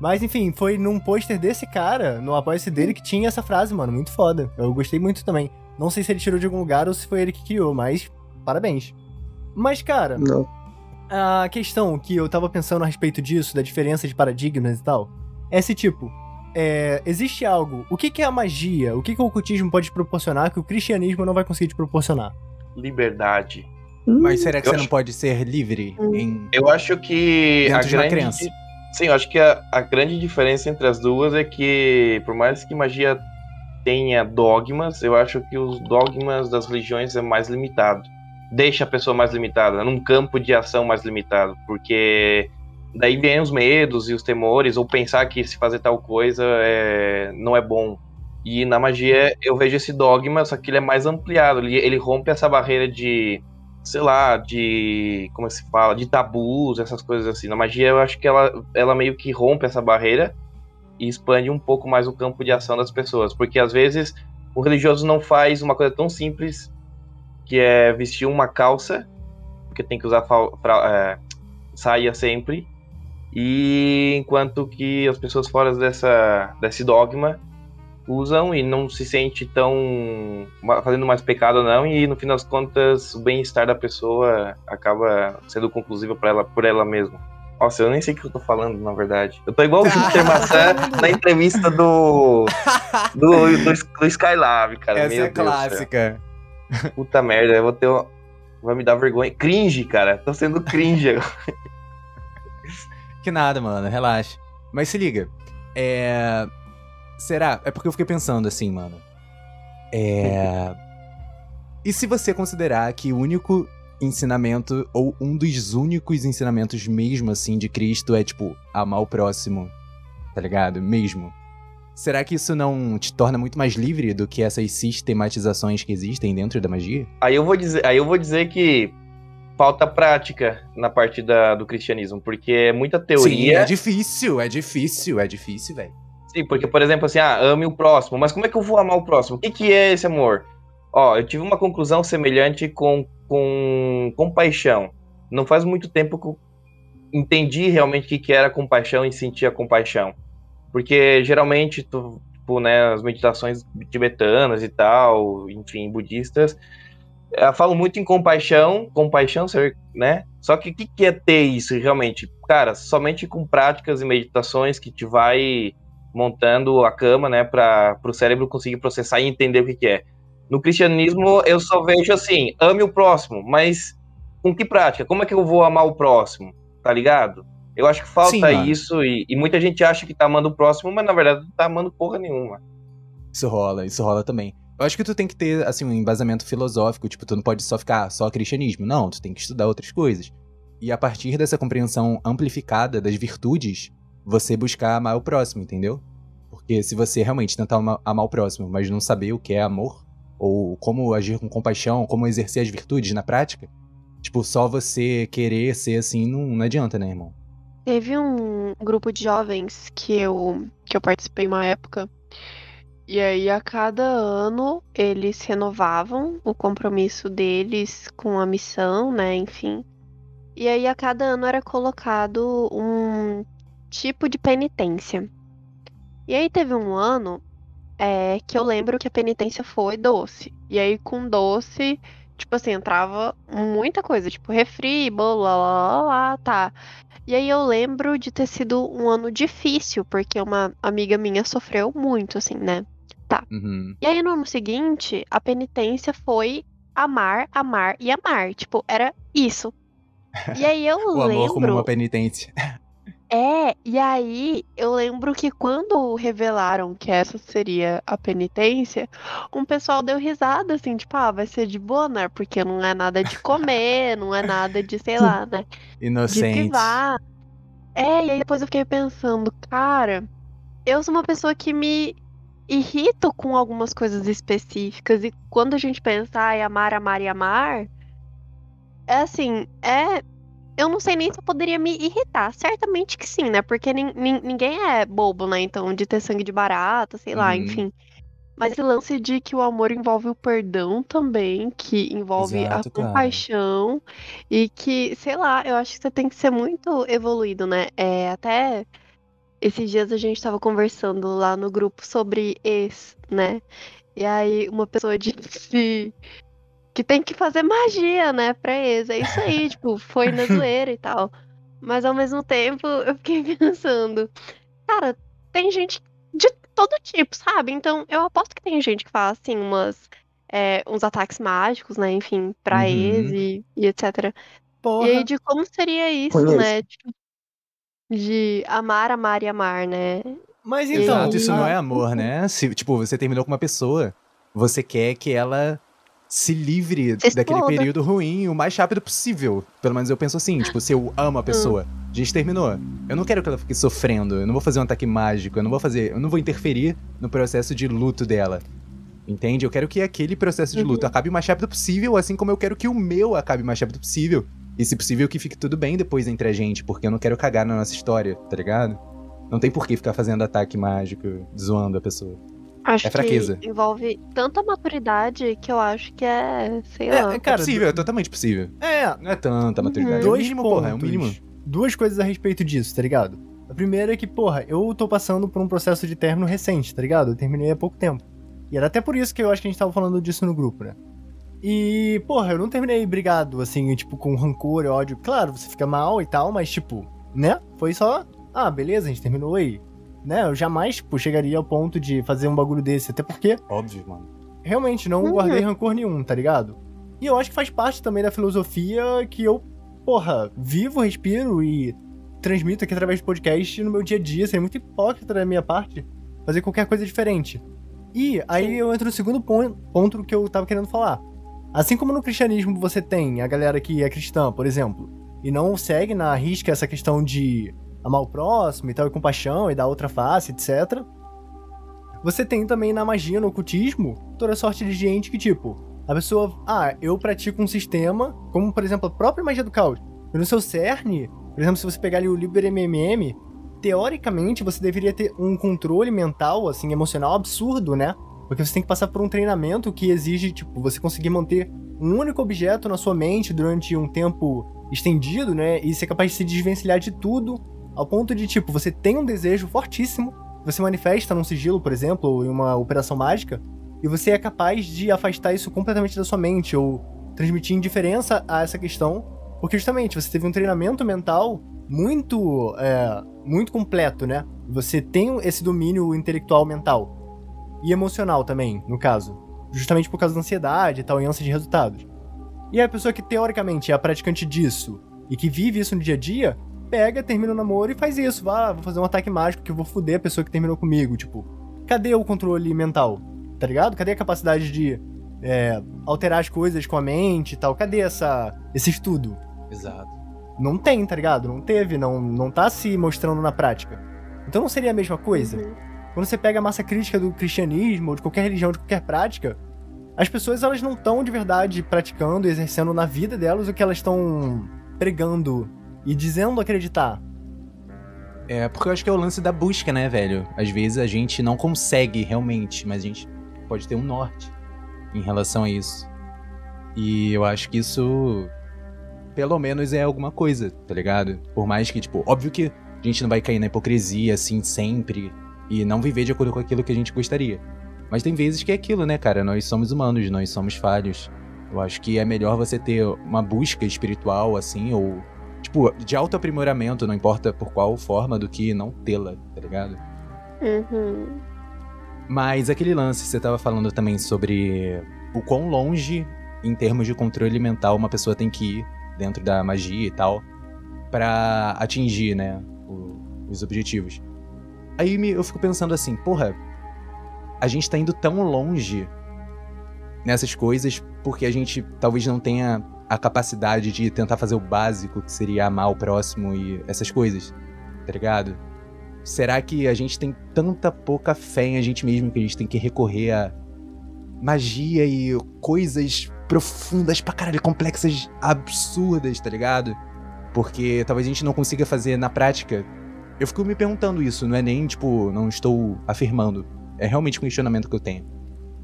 Mas enfim, foi num pôster desse cara, no apoia-se dele, que tinha essa frase, mano, muito foda. Eu gostei muito também. Não sei se ele tirou de algum lugar ou se foi ele que criou, mas parabéns. Mas, cara, Não. a questão que eu tava pensando a respeito disso, da diferença de paradigmas e tal, é esse tipo. É, existe algo. O que, que é a magia? O que, que o ocultismo pode te proporcionar que o cristianismo não vai conseguir te proporcionar? Liberdade. Mas será que Eu você acho- não pode ser livre em. Eu acho que Dentro a de uma grande crença. Sim, eu acho que a, a grande diferença entre as duas é que, por mais que magia tenha dogmas, eu acho que os dogmas das religiões é mais limitado. Deixa a pessoa mais limitada, num campo de ação mais limitado, porque daí vem os medos e os temores, ou pensar que se fazer tal coisa é, não é bom. E na magia eu vejo esse dogma, só que ele é mais ampliado, ele, ele rompe essa barreira de sei lá, de. Como se fala? De tabus, essas coisas assim. Na magia, eu acho que ela, ela meio que rompe essa barreira e expande um pouco mais o campo de ação das pessoas. Porque às vezes o religioso não faz uma coisa tão simples que é vestir uma calça, porque tem que usar é, saia sempre. E enquanto que as pessoas fora dessa, desse dogma usam e não se sente tão fazendo mais pecado não e no fim das contas o bem-estar da pessoa acaba sendo conclusivo para ela por ela mesma. Nossa, eu nem sei o que eu tô falando, na verdade. Eu tô igual o Júpiter Maçã na entrevista do do, do, do Skylab, cara. Essa Meu é Deus do céu. clássica. Puta merda, eu vou ter uma... Vai me dar vergonha. Cringe, cara. Tô sendo cringe agora. Que nada, mano, relaxa. Mas se liga, é. Será? É porque eu fiquei pensando assim, mano. É. E se você considerar que o único ensinamento, ou um dos únicos ensinamentos mesmo assim de Cristo é tipo, amar o próximo, tá ligado? Mesmo. Será que isso não te torna muito mais livre do que essas sistematizações que existem dentro da magia? Aí eu vou dizer, aí eu vou dizer que falta prática na parte da, do cristianismo, porque é muita Sim, teoria. é difícil, é difícil, é difícil, velho. Sim, porque, por exemplo, assim, ah, ame o próximo, mas como é que eu vou amar o próximo? O que, que é esse amor? Ó, eu tive uma conclusão semelhante com, com compaixão. Não faz muito tempo que eu entendi realmente o que, que era compaixão e sentia compaixão. Porque geralmente, tu, tipo, né, as meditações tibetanas e tal, enfim, budistas, eh, falam muito em compaixão, compaixão, né? Só que o que, que é ter isso realmente? Cara, somente com práticas e meditações que te vai montando a cama, né, para o cérebro conseguir processar e entender o que, que é. No cristianismo, eu só vejo assim: ame o próximo, mas com que prática? Como é que eu vou amar o próximo? Tá ligado? Eu acho que falta Sim, isso e, e muita gente acha que tá amando o próximo, mas na verdade não tá amando porra nenhuma. Isso rola, isso rola também. Eu acho que tu tem que ter, assim, um embasamento filosófico, tipo, tu não pode só ficar "Ah, só cristianismo. Não, tu tem que estudar outras coisas. E a partir dessa compreensão amplificada das virtudes, você buscar amar o próximo, entendeu? Porque se você realmente tentar ama- amar o próximo, mas não saber o que é amor, ou como agir com compaixão, como exercer as virtudes na prática, tipo, só você querer ser assim não, não adianta, né, irmão? Teve um grupo de jovens que eu, que eu participei uma época. E aí, a cada ano, eles renovavam o compromisso deles com a missão, né? Enfim. E aí, a cada ano era colocado um tipo de penitência. E aí, teve um ano é, que eu lembro que a penitência foi doce. E aí, com doce, tipo assim, entrava muita coisa, tipo refri, bolo, lá, lá, tá. E aí eu lembro de ter sido um ano difícil, porque uma amiga minha sofreu muito, assim, né? Uhum. E aí no ano seguinte, a penitência foi amar, amar e amar. Tipo, era isso. E aí eu O amor como lembro. uma penitência. É, e aí eu lembro que quando revelaram que essa seria a penitência, um pessoal deu risada, assim, tipo, ah, vai ser de boa, né? Porque não é nada de comer, não é nada de, sei lá, né? De Inocente. privar. É, e aí depois eu fiquei pensando, cara, eu sou uma pessoa que me irrito com algumas coisas específicas, e quando a gente pensa, ai, amar, amar e amar, é assim, é. Eu não sei nem se eu poderia me irritar. Certamente que sim, né? Porque nin- nin- ninguém é bobo, né? Então, de ter sangue de barata, sei lá, Uhum. enfim. Mas esse lance de que o amor envolve o perdão também, que envolve Exato, a cara. compaixão, e que, sei lá, eu acho que você tem que ser muito evoluído, né? É, até esses dias a gente tava conversando lá no grupo sobre ex, né? E aí uma pessoa disse que tem que fazer magia, né, pra ex. É isso aí, tipo, foi na zoeira e tal. Mas ao mesmo tempo eu fiquei pensando, cara, tem gente de todo tipo, sabe? Então eu aposto que tem gente que faz assim umas. é, uns ataques mágicos, né? Enfim, pra Uhum. ex e, e etc. Porra. E aí, de como seria isso, Conheço. né? Tipo, de amar, amar e amar, né? Mas então. Exato, isso não é amor, né? Se, tipo, você terminou com uma pessoa, você quer que ela se livre Se daquele período ruim o mais rápido possível. Pelo menos eu penso assim, tipo, se eu amo a pessoa, a gente terminou. Eu não quero que ela fique sofrendo, eu não vou fazer um ataque mágico, eu não vou fazer, eu não vou interferir no processo de luto dela. Entende? Eu quero que aquele processo de luto acabe o mais rápido possível, assim como eu quero que o meu acabe o mais rápido possível. E se possível que fique tudo bem depois entre a gente, porque eu não quero cagar na nossa história, tá ligado? Não tem por que ficar fazendo ataque mágico, zoando a pessoa. Acho É fraqueza. que envolve tanta maturidade que eu acho que é, sei É, lá. É cara, possível, é totalmente possível. É, Não é tanta Uhum. maturidade. É o dois mínimo, pontos. porra, é o mínimo. Duas coisas a respeito disso, tá ligado? A primeira é que, porra, eu tô passando por um processo de término recente, tá ligado? Eu terminei há pouco tempo. E era até por isso que eu acho que a gente tava falando disso no grupo, né? E, porra, eu não terminei brigado, assim, tipo, com rancor e ódio. Claro, você fica mal e tal, mas, tipo, né? Foi só, ah, beleza, a gente terminou aí. Né? Eu jamais, tipo, chegaria ao ponto de fazer um bagulho desse, até porque Óbvio, mano. realmente não Uhum. guardei rancor nenhum, tá ligado? E eu acho que faz parte também da filosofia que eu, porra, vivo, respiro e transmito aqui através do podcast no meu dia a dia. Seria muito hipócrita da minha parte fazer qualquer coisa diferente. E aí Sim. eu entro no segundo pon- ponto que eu tava querendo falar. Assim como no cristianismo você tem a galera que é cristã, por exemplo, e não segue na risca essa questão de amar o próximo e tal, e compaixão e dar outra face, etc. Você tem também na magia, no ocultismo, toda sorte de gente que, tipo, a pessoa, ah, eu pratico um sistema, como por exemplo a própria magia do caos. E no seu cerne, por exemplo, se você pegar ali o Liber MMM, teoricamente você deveria ter um controle mental, assim, emocional absurdo, né? Porque você tem que passar por um treinamento que exige, tipo, você conseguir manter um único objeto na sua mente durante um tempo estendido, né? E ser capaz de se desvencilhar de tudo, ao ponto de, tipo, você tem um desejo fortíssimo, você manifesta num sigilo, por exemplo, ou em uma operação mágica, e você é capaz de afastar isso completamente da sua mente, ou transmitir indiferença a essa questão, porque justamente você teve um treinamento mental muito, é, muito completo, né? Você tem esse domínio intelectual mental e emocional também, no caso, justamente por causa da ansiedade e tal, e ânsia de resultados. E a pessoa que teoricamente é praticante disso e que vive isso no dia a dia, pega, termina o namoro e faz isso. Vá, vou fazer um ataque mágico que eu vou foder a pessoa que terminou comigo. Tipo, cadê o controle mental? Tá ligado? Cadê a capacidade de é, alterar as coisas com a mente e tal? Cadê essa, esse estudo? Exato. Não tem, tá ligado? Não teve, não, não tá se mostrando na prática. Então não seria a mesma coisa? Uhum. Quando você pega a massa crítica do cristianismo, ou de qualquer religião, de qualquer prática, as pessoas elas não estão de verdade praticando e exercendo na vida delas o que elas estão pregando e dizendo acreditar. É, porque eu acho que é o lance da busca, né, velho? Às vezes a gente não consegue realmente, mas a gente pode ter um norte em relação a isso. E eu acho que isso, pelo menos, é alguma coisa, tá ligado? Por mais que, tipo, óbvio que a gente não vai cair na hipocrisia assim sempre e não viver de acordo com aquilo que a gente gostaria. Mas tem vezes que é aquilo, né, cara? Nós somos humanos, nós somos falhos. Eu acho que é melhor você ter uma busca espiritual, assim, ou, tipo, de autoaprimoramento, não importa por qual forma, do que não tê-la, tá ligado? Uhum. Mas aquele lance, você tava falando também sobre o quão longe, em termos de controle mental, uma pessoa tem que ir dentro da magia e tal, pra atingir, né, o- os objetivos. Aí me- eu fico pensando assim, porra, a gente tá indo tão longe nessas coisas porque a gente talvez não tenha a capacidade de tentar fazer o básico, que seria amar o próximo e essas coisas, tá ligado? Será que a gente tem tanta pouca fé em a gente mesmo que a gente tem que recorrer a magia e coisas profundas pra caralho, complexas, absurdas, tá ligado? Porque talvez a gente não consiga fazer na prática. Eu fico me perguntando isso, não é nem tipo, não estou afirmando. É realmente um questionamento que eu tenho.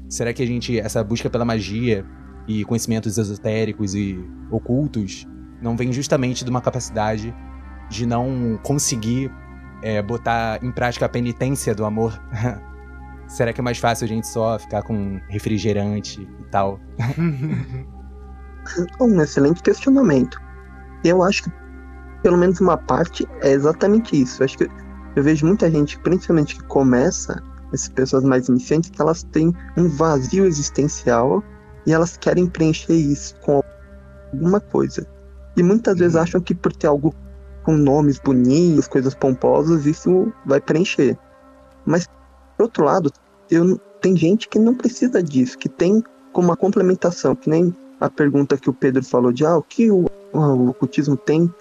Será que a gente, essa busca pela magia e conhecimentos esotéricos e ocultos, não vem justamente de uma capacidade de não conseguir é, botar em prática a penitência do amor? Será que é mais fácil a gente só ficar com refrigerante e tal? Um excelente questionamento. Eu acho que, pelo menos uma parte, é exatamente isso. Eu acho que eu vejo muita gente, principalmente que começa, essas pessoas mais iniciantes, que elas têm um vazio existencial e elas querem preencher isso com alguma coisa. E muitas vezes Uhum. acham que por ter algo com nomes bonitos, coisas pomposas, isso vai preencher. Mas, por outro lado, eu, tem gente que não precisa disso, que tem como uma complementação, que nem a pergunta que o Pedro falou de ah, o que o, o ocultismo tem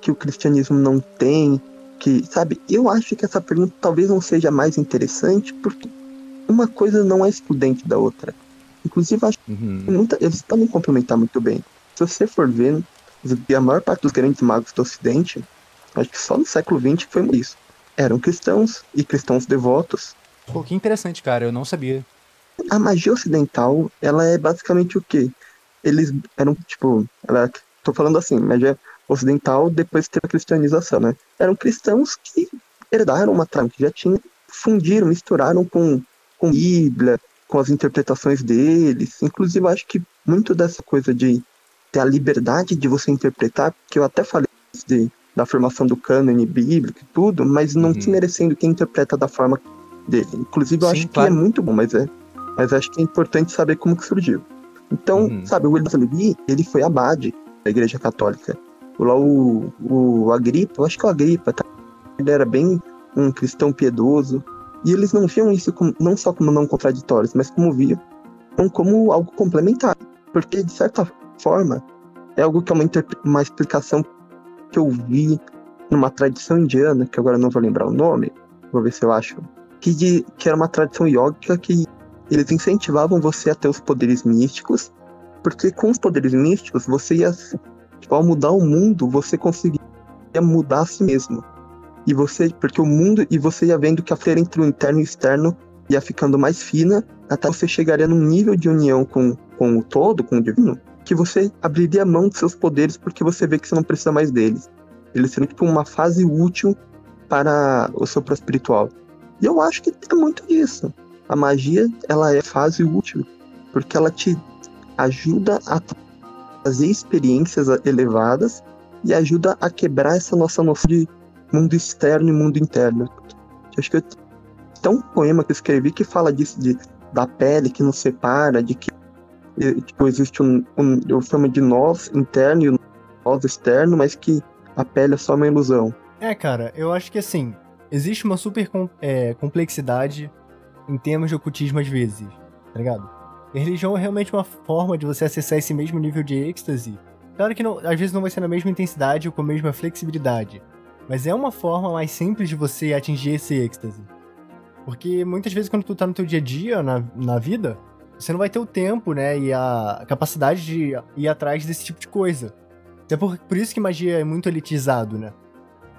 que o cristianismo não tem, que, sabe, eu acho que essa pergunta talvez não seja mais interessante porque uma coisa não é excludente da outra. Inclusive, acho que Uhum. muita, eles podem complementar muito bem. Se você for ver, a maior parte dos grandes magos do Ocidente, acho que só no século XX que foi isso. Eram cristãos e cristãos devotos. Pô, que interessante, cara. Eu não sabia. A magia ocidental, ela é basicamente o quê? Eles eram, tipo, ela, tô falando assim, magia ocidental depois teve a cristianização, né? Eram cristãos que herdaram uma trama que já tinha, fundiram, misturaram com, com Bíblia, com as interpretações deles. Inclusive, acho que muito dessa coisa de ter a liberdade de você interpretar, que eu até falei de, da formação do cânone bíblico e tudo, mas não Uhum. desmerecendo quem interpreta da forma dele. Inclusive, eu Sim, acho claro. que é muito bom, mas é. Mas acho que é importante saber como que surgiu. Então, Uhum. sabe, o William Levi, ele foi abade da Igreja Católica. O, lá o, o Agripa, eu acho que o Agripa, tá? ele era bem um cristão piedoso. E eles não viam isso como- não só como não contraditórios, mas como viam como algo complementar. Porque, de certa forma, é algo que é uma, uma explicação que eu vi numa tradição indiana, que agora não vou lembrar o nome, vou ver se eu acho, que, de, que era uma tradição yógica que eles incentivavam você a ter os poderes místicos, porque com os poderes místicos você ia, tipo, ao mudar o mundo, você conseguia mudar a si mesmo. E você, porque o mundo, e você ia vendo que a fronteira entre o interno e o externo ia ficando mais fina, até você chegaria num nível de união com, com o todo, com o divino, que você abriria mão dos seus poderes porque você vê que você não precisa mais deles. Eles seriam tipo uma fase útil para o seu pro espiritual. E eu acho que é muito disso. A magia, ela é fase útil, porque ela te ajuda a fazer experiências elevadas e ajuda a quebrar essa nossa noção de mundo externo e mundo interno. Acho que eu, tem um poema que eu escrevi que fala disso, de, da pele que nos separa, de que tipo, existe um, um, eu chamo de nós interno e nós externo, mas que a pele é só uma ilusão. É, cara, eu acho que assim, existe uma super é, complexidade em termos de ocultismo às vezes, tá ligado? E religião é realmente uma forma de você acessar esse mesmo nível de êxtase. Claro que não- às vezes não vai ser na mesma intensidade ou com a mesma flexibilidade, mas é uma forma mais simples de você atingir esse êxtase. Porque muitas vezes quando tu tá no teu dia a dia, na, na vida, você não vai ter o tempo, né, e a capacidade de ir atrás desse tipo de coisa. Até por, por isso que magia é muito elitizado, né?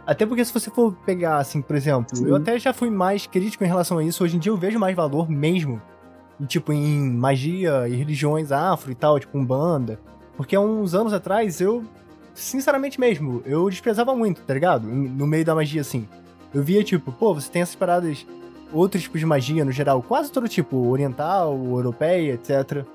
Até porque se você for pegar, assim, por exemplo, Sim. eu até já fui mais crítico em relação a isso. Hoje em dia eu vejo mais valor mesmo, tipo, em magia e religiões afro e tal, tipo, umbanda. Porque há uns anos atrás eu, sinceramente mesmo, eu desprezava muito, tá ligado? No meio da magia, assim. Eu via, tipo, pô, você tem essas paradas, outros tipos de magia no geral, quase todo tipo, oriental, europeia, etc.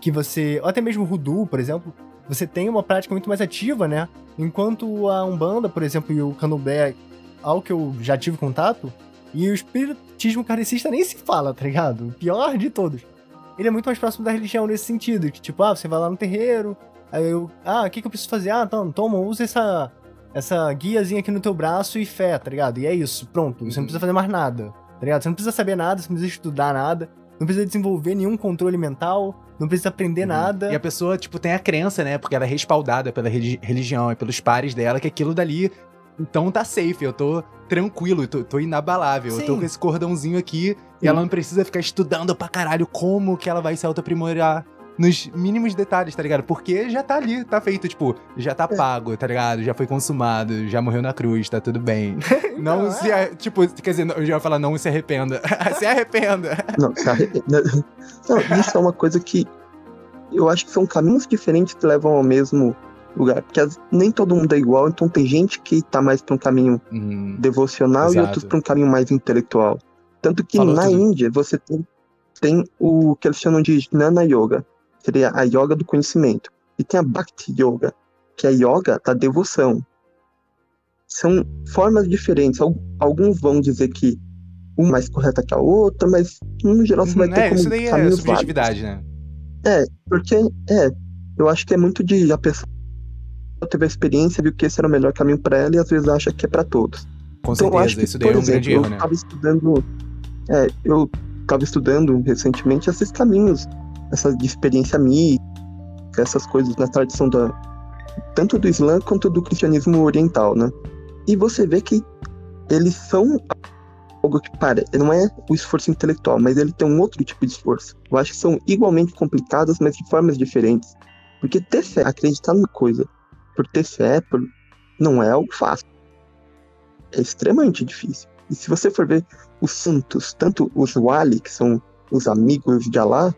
Que você, ou até mesmo voodoo, por exemplo, você tem uma prática muito mais ativa, né? Enquanto a Umbanda, por exemplo, e o Candomblé, ao que eu já tive contato, e o espiritismo kardecista nem se fala, tá ligado? O pior de todos. Ele é muito mais próximo da religião nesse sentido, que tipo, ah, você vai lá no terreiro, aí eu, ah, o que que eu preciso fazer? Ah, então, toma, usa essa, essa guiazinha aqui no teu braço e fé, tá ligado? E é isso, pronto, você não precisa fazer mais nada, tá ligado? Você não precisa saber nada, você não precisa estudar nada, não precisa desenvolver nenhum controle mental, não precisa aprender nada. E a pessoa, tipo, tem a crença, né? Porque ela é respaldada pela religi- religião e pelos pares dela, que aquilo dali. Então tá safe, eu tô tranquilo, eu tô, tô inabalável. Eu tô Sim. com esse cordãozinho aqui e Sim. ela não precisa ficar estudando pra caralho como que ela vai se auto-aprimorar nos mínimos detalhes, tá ligado? Porque já tá ali, tá feito, tipo, já tá É. pago, tá ligado? Já foi consumado, já morreu na cruz, tá tudo bem. não Então, se. a- Tipo, quer dizer, eu já ia falar, não se arrependa. se arrependa. Não, tá, não, não, isso é uma coisa que eu acho que são caminhos diferentes que levam ao mesmo lugar. Porque as- nem todo mundo é igual, então tem gente que tá mais pra um caminho Hum, devocional e Exato. outros pra um caminho mais intelectual. Tanto que Falou na tudo. Índia você tem, tem o que eles chamam de Jnana Yoga, seria a yoga do conhecimento. E tem a Bhakti Yoga, que é a yoga da devoção. São formas diferentes. Al- Alguns vão dizer que uma é mais correta que a outra, mas no geral você vai ter é, como isso daí é subjetividade, né? válidos. Porque, é, eu acho que é muito de a pessoa teve a experiência, viu que esse era o melhor caminho pra ela e às vezes acha que é pra todos. Com Então, eu acho certeza, que, isso daí é por um grande exemplo, erro, né? Eu tava estudando. É, eu tava estudando recentemente esses caminhos, essa de experiência mística, essas coisas na tradição da, tanto do Islã quanto do cristianismo oriental, né? E você vê que eles são algo que para, não é o esforço intelectual, mas ele tem um outro tipo de esforço. Eu acho que são igualmente complicadas, mas de formas diferentes. Porque ter fé, acreditar numa coisa, por ter fé, por... não é algo fácil é extremamente difícil. E se você for ver os santos, tanto os Wali, que são os amigos de Alá,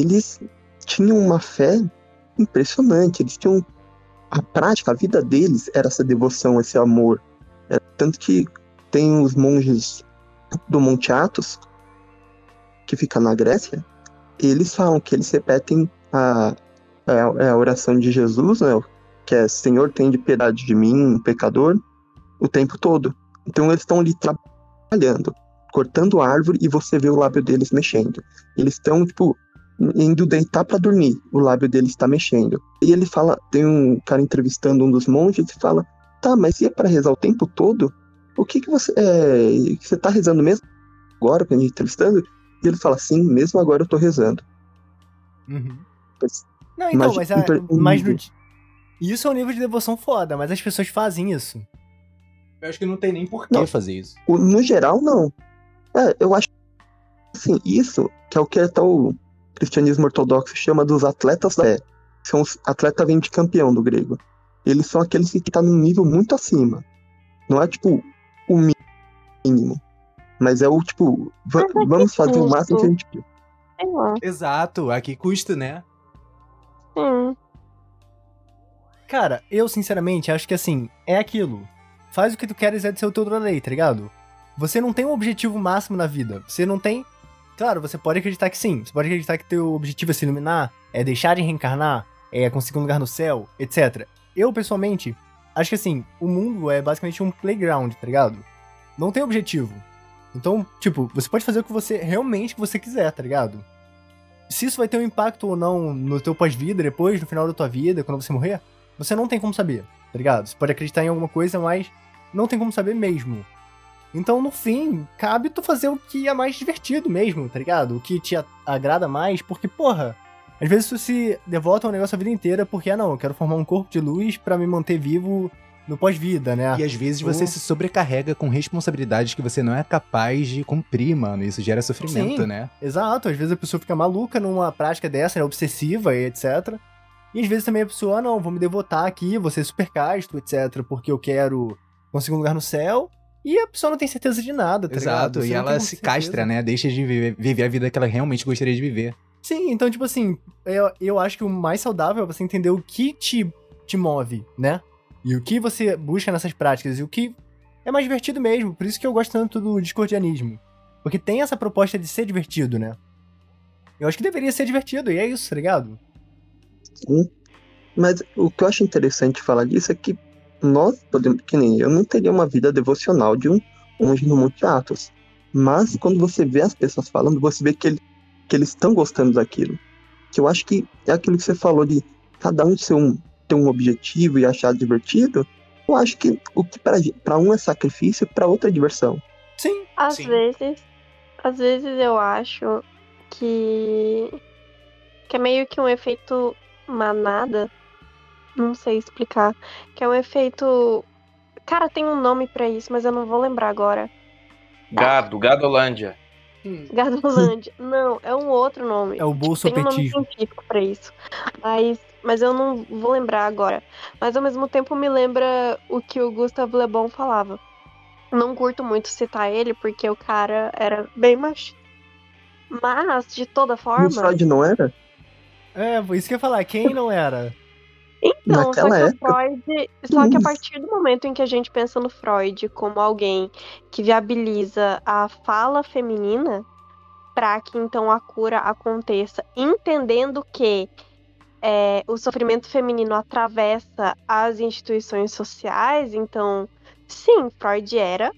eles tinham uma fé impressionante. Eles tinham a prática, a vida deles era essa devoção, esse amor. É, tanto que tem os monges do Monte Athos, que fica na Grécia, eles falam que eles repetem a, a, a oração de Jesus, né, que é Senhor, tem de piedade de mim, um pecador, o tempo todo. Então eles estão ali trabalhando, cortando árvore e você vê o lábio deles mexendo. Eles estão, tipo, indo deitar para dormir, o lábio deles está mexendo. E ele fala, tem um cara entrevistando um dos monges e fala: "Tá, mas se é para rezar o tempo todo, o que que você é, você tá rezando mesmo agora quando a gente tá entrevistando?" E ele fala: "Sim, mesmo agora eu tô rezando." Uhum. Não, então, mas, a, inter- um mas no isso é um nível de devoção foda, mas as pessoas fazem isso. Eu acho que não tem nem por que Não. fazer isso. No geral, não. É, eu acho assim, isso que é o que até o cristianismo ortodoxo chama dos atletas da fé. São os atleta vem de campeão do grego. Eles são aqueles que estão num nível muito acima. Não é tipo o mínimo. Mas é o tipo, va- que vamos fazer o máximo que a custo? gente Sei lá. Exato, a que custa, né? Hum. Cara, eu sinceramente acho que assim, é aquilo. Faz o que tu queres é de ser o teu da lei, tá ligado? Você não tem um objetivo máximo na vida. Você não tem. Claro, você pode acreditar que sim. Você pode acreditar que teu objetivo é se iluminar, é deixar de reencarnar, é conseguir um lugar no céu, etc. Eu, pessoalmente, acho que assim, o mundo é basicamente um playground, tá ligado? Não tem objetivo. Então, tipo, você pode fazer o que você realmente que você quiser, tá ligado? Se isso vai ter um impacto ou não no teu pós-vida, depois, no final da tua vida, quando você morrer, você não tem como saber, tá ligado? Você pode acreditar em alguma coisa, mas não tem como saber mesmo. Então, no fim, cabe tu fazer o que é mais divertido mesmo, tá ligado? O que te agrada mais, porque, porra, às vezes tu se devota a um negócio a vida inteira porque, ah, não, eu quero formar um corpo de luz pra me manter vivo no pós-vida, né? E às vezes você Ou- se sobrecarrega com responsabilidades que você não é capaz de cumprir, mano. Isso gera sofrimento, Sim. né? Exato, às vezes a pessoa fica maluca numa prática dessa, né, obsessiva e etc. E às vezes também a pessoa, ah, não, vou me devotar aqui, vou ser super casto, etc, porque eu quero conseguir um lugar no céu. E a pessoa não tem certeza de nada, tá ligado? Exato, e ela se castra, certeza. né? Deixa de viver, viver a vida que ela realmente gostaria de viver. Sim, então, tipo assim, eu, eu acho que o mais saudável é você entender o que te, te move, né? E o que você busca nessas práticas, e o que é mais divertido mesmo. Por isso que eu gosto tanto do discordianismo. Porque tem essa proposta de ser divertido, né? Eu acho que deveria ser divertido, e é isso, tá ligado? Mas o que eu acho interessante falar disso é que nós podemos, que nem eu, não teria uma vida devocional de um monge no Monte Athos. Mas quando você vê as pessoas falando, você vê que, ele, que eles estão gostando daquilo. Que eu acho que é aquilo que você falou de cada um ser um, ter um objetivo e achar divertido. Eu acho que o que para um é sacrifício, para outro é diversão. Sim. Às Sim. vezes, às vezes eu acho que que é meio que um efeito manada, não sei explicar, que é um efeito, cara, tem um nome pra isso, mas eu não vou lembrar agora. Gado, Gadolândia. Gadolândia. não, é um outro nome. É o Tem um nome científico pra isso. Mas, mas eu não vou lembrar agora. Mas ao mesmo tempo me lembra o que o Gustavo Le Bon falava. Não curto muito citar ele, porque o cara era bem machista. Mas, de toda forma. o Freud não era? É, isso que eu ia falar, quem não era? Então, só que época. o Freud. Só que a Isso. partir do momento em que a gente pensa no Freud como alguém que viabiliza a fala feminina, para que então a cura aconteça, entendendo que é, o sofrimento feminino atravessa as instituições sociais, então, sim, Freud era,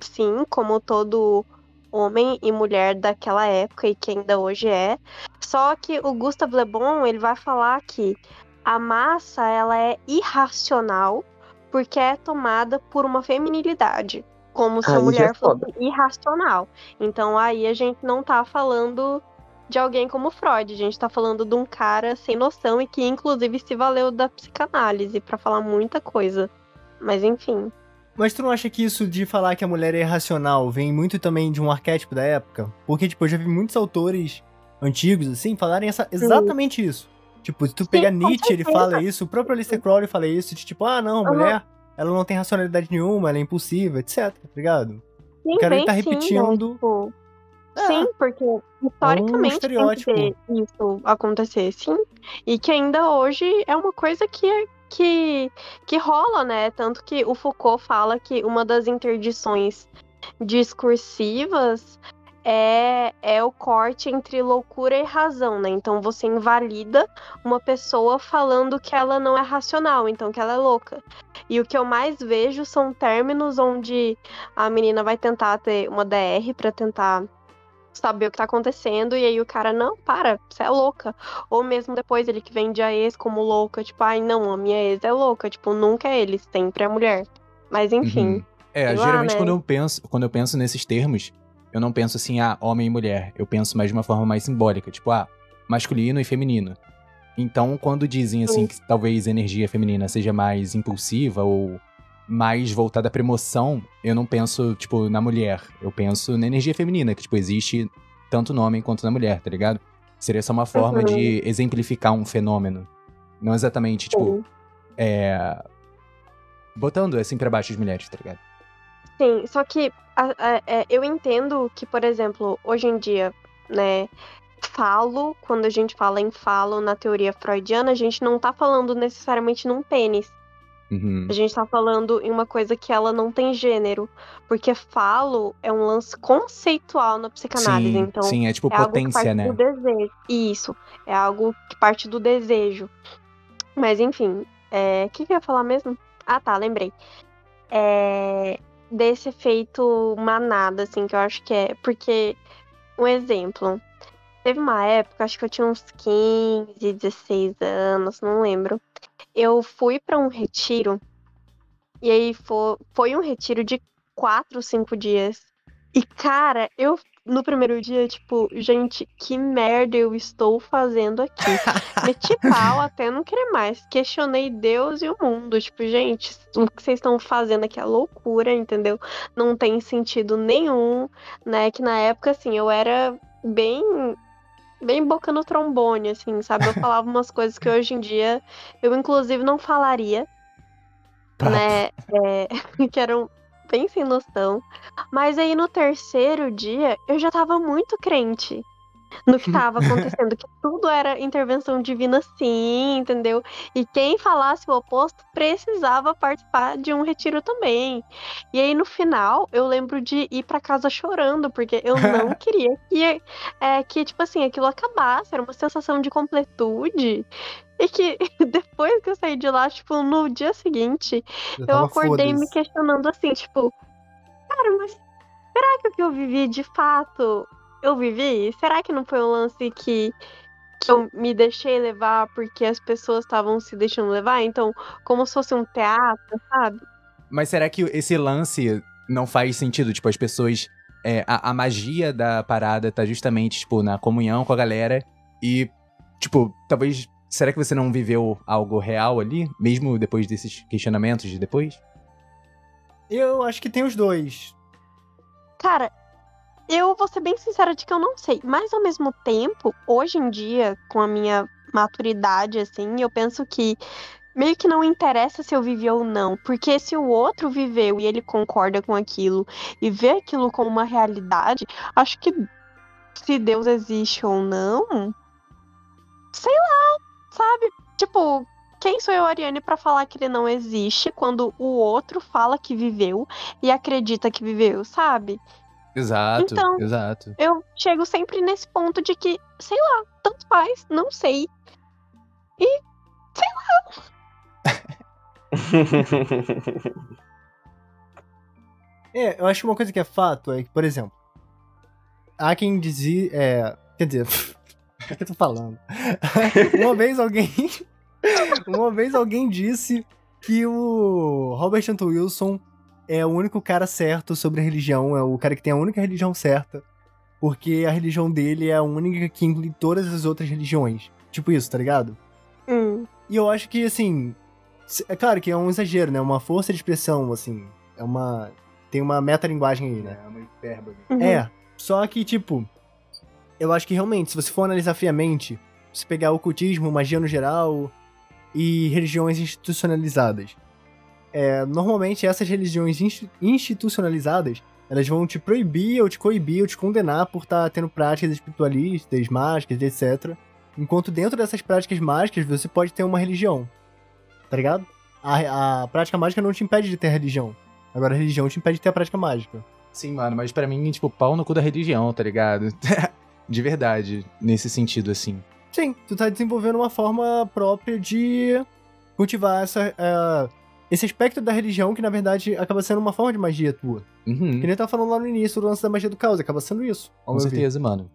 sim, como todo homem e mulher daquela época e que ainda hoje é. Só que o Gustave Le Bon, ele vai falar que a massa ela é irracional porque é tomada por uma feminilidade, como se a Aí já é mulher fosse foda. irracional. Então aí a gente não tá falando de alguém como Freud, a gente tá falando de um cara sem noção e que inclusive se valeu da psicanálise pra falar muita coisa. Mas enfim. Mas tu não acha que isso de falar que a mulher é irracional vem muito também de um arquétipo da época? Porque, tipo, eu já vi muitos autores antigos, assim, falarem essa, exatamente isso. Tipo, se tu pegar com Nietzsche, ele fala isso, o próprio Aleister Crowley fala isso, de tipo, ah, não, Aham. mulher, ela não tem racionalidade nenhuma, ela é impulsiva, etc, tá ligado? Sim, O cara, ele tá sim, repetindo- tipo, É. Sim, porque historicamente estereótipo. ver isso acontecer, sim. E que ainda hoje é uma coisa que, é- que, que rola, né? Tanto que o Foucault fala que uma das interdições discursivas é, é o corte entre loucura e razão, né? Então você invalida uma pessoa falando que ela não é racional, então que ela é louca. E o que eu mais vejo são términos onde a menina vai tentar ter uma DR pra tentar saber o que tá acontecendo, e aí o cara, não, para, você é louca. Ou mesmo depois ele que vende a ex como louca, tipo, ai não, a minha ex é louca, tipo, nunca é ele, sempre é a mulher. Mas enfim. Uhum. É, lá, geralmente né? quando eu penso, quando eu penso nesses termos, eu não penso assim, ah, homem e mulher. Eu penso mais de uma forma mais simbólica, tipo, ah, masculino e feminino. Então, quando dizem assim que talvez a energia feminina seja mais impulsiva ou mais voltada pra emoção, eu não penso, tipo, na mulher. Eu penso na energia feminina, que, tipo, existe tanto no homem quanto na mulher, tá ligado? Seria só uma forma Uhum. de exemplificar um fenômeno. Não exatamente, tipo, Sim. é. Botando assim pra baixo as mulheres, tá ligado? Sim, só que a- a- é, eu entendo que, por exemplo, hoje em dia, né, falo, quando a gente fala em falo na teoria freudiana, a gente não tá falando necessariamente num pênis. Uhum. A gente tá falando em uma coisa que ela não tem gênero. Porque falo é um lance conceitual na psicanálise. sim, então, sim, é tipo é algo que potência, parte né? do desejo. Isso. É algo que parte do desejo. Mas enfim, é, o que, que eu ia falar mesmo? Ah, tá, lembrei. É, desse efeito manada, assim, que eu acho que é. Porque, um exemplo. Teve uma época, acho que eu tinha uns 15, 16 anos, não lembro. Eu fui pra um retiro. E aí foi, foi um retiro de quatro, cinco dias. E, cara, eu no primeiro dia, tipo, gente, que merda eu estou fazendo aqui. Meti pau até não querer mais. Questionei Deus e o mundo. Tipo, gente, o que vocês estão fazendo aqui é loucura, entendeu? Não tem sentido nenhum, né? Que na época, assim, eu era bem. Bem boca no trombone, assim, sabe? Eu falava umas coisas que hoje em dia eu, inclusive, não falaria. Papo. né? é, que eram bem sem noção. Mas aí no terceiro dia eu já tava muito crente no que tava acontecendo, que tudo era intervenção divina sim, entendeu? E quem falasse o oposto precisava participar de um retiro também. E aí no final eu lembro de ir pra casa chorando, porque eu não queria que, é, que tipo assim, aquilo acabasse, era uma sensação de completude. E que depois que eu saí de lá, tipo, no dia seguinte, eu tava acordei me questionando assim, tipo, cara, mas será que o que eu vivi de fato eu vivi? Será que não foi um lance que, que eu me deixei levar porque as pessoas estavam se deixando levar? Então, como se fosse um teatro, sabe? Mas será que esse lance não faz sentido? Tipo, as pessoas. é, a, a magia da parada tá justamente, tipo, na comunhão com a galera. E, tipo, talvez. Será que você não viveu algo real ali? Mesmo depois desses questionamentos de depois? Eu acho que tem os dois. Cara, eu vou ser bem sincera de que eu não sei. Mas ao mesmo tempo, hoje em dia, com a minha maturidade, assim, eu penso que meio que não interessa se eu vivi ou não. Porque se o outro viveu e ele concorda com aquilo e vê aquilo como uma realidade, acho que se Deus existe ou não, sei lá, sabe? Tipo, quem sou eu, Ariane, pra falar que ele não existe quando o outro fala que viveu e acredita que viveu, sabe? Exato, Então- exato. Eu chego sempre nesse ponto de que, sei lá, tanto faz, não sei. É, eu acho que uma coisa que é fato é que, por exemplo, há quem dizia. É, quer dizer, o que eu tô falando? uma vez alguém. uma vez alguém disse que o Robert Anton Wilson é o único cara certo sobre religião, é o cara que tem a única religião certa, porque a religião dele é a única que inclui todas as outras religiões. Tipo isso, tá ligado? Hum, E eu acho que, assim. É claro que é um exagero, né? Uma força de expressão, assim. É uma. Tem uma metalinguagem aí, né? É uma hipérbole. uhum. É. Só que, tipo. Eu acho que realmente, se você for analisar friamente, se pegar ocultismo, magia no geral e religiões institucionalizadas. É, normalmente essas religiões insti- institucionalizadas, elas vão te proibir ou te coibir ou te condenar por estar tendo práticas espiritualistas, mágicas, etc. Enquanto dentro dessas práticas mágicas você pode ter uma religião. Tá ligado? A, a prática mágica não te impede de ter religião. Agora a religião te impede de ter a prática mágica. Sim, mano, mas pra mim, tipo, pau no cu da religião, tá ligado? de verdade, nesse sentido, assim. Sim, tu tá desenvolvendo uma forma própria de cultivar essa, eh, esse aspecto da religião que, na verdade, acaba sendo uma forma de magia tua. Uhum. Que nem eu tava falando lá no início do lance da magia do caos, acaba sendo isso. Com meu ver. certeza, mano.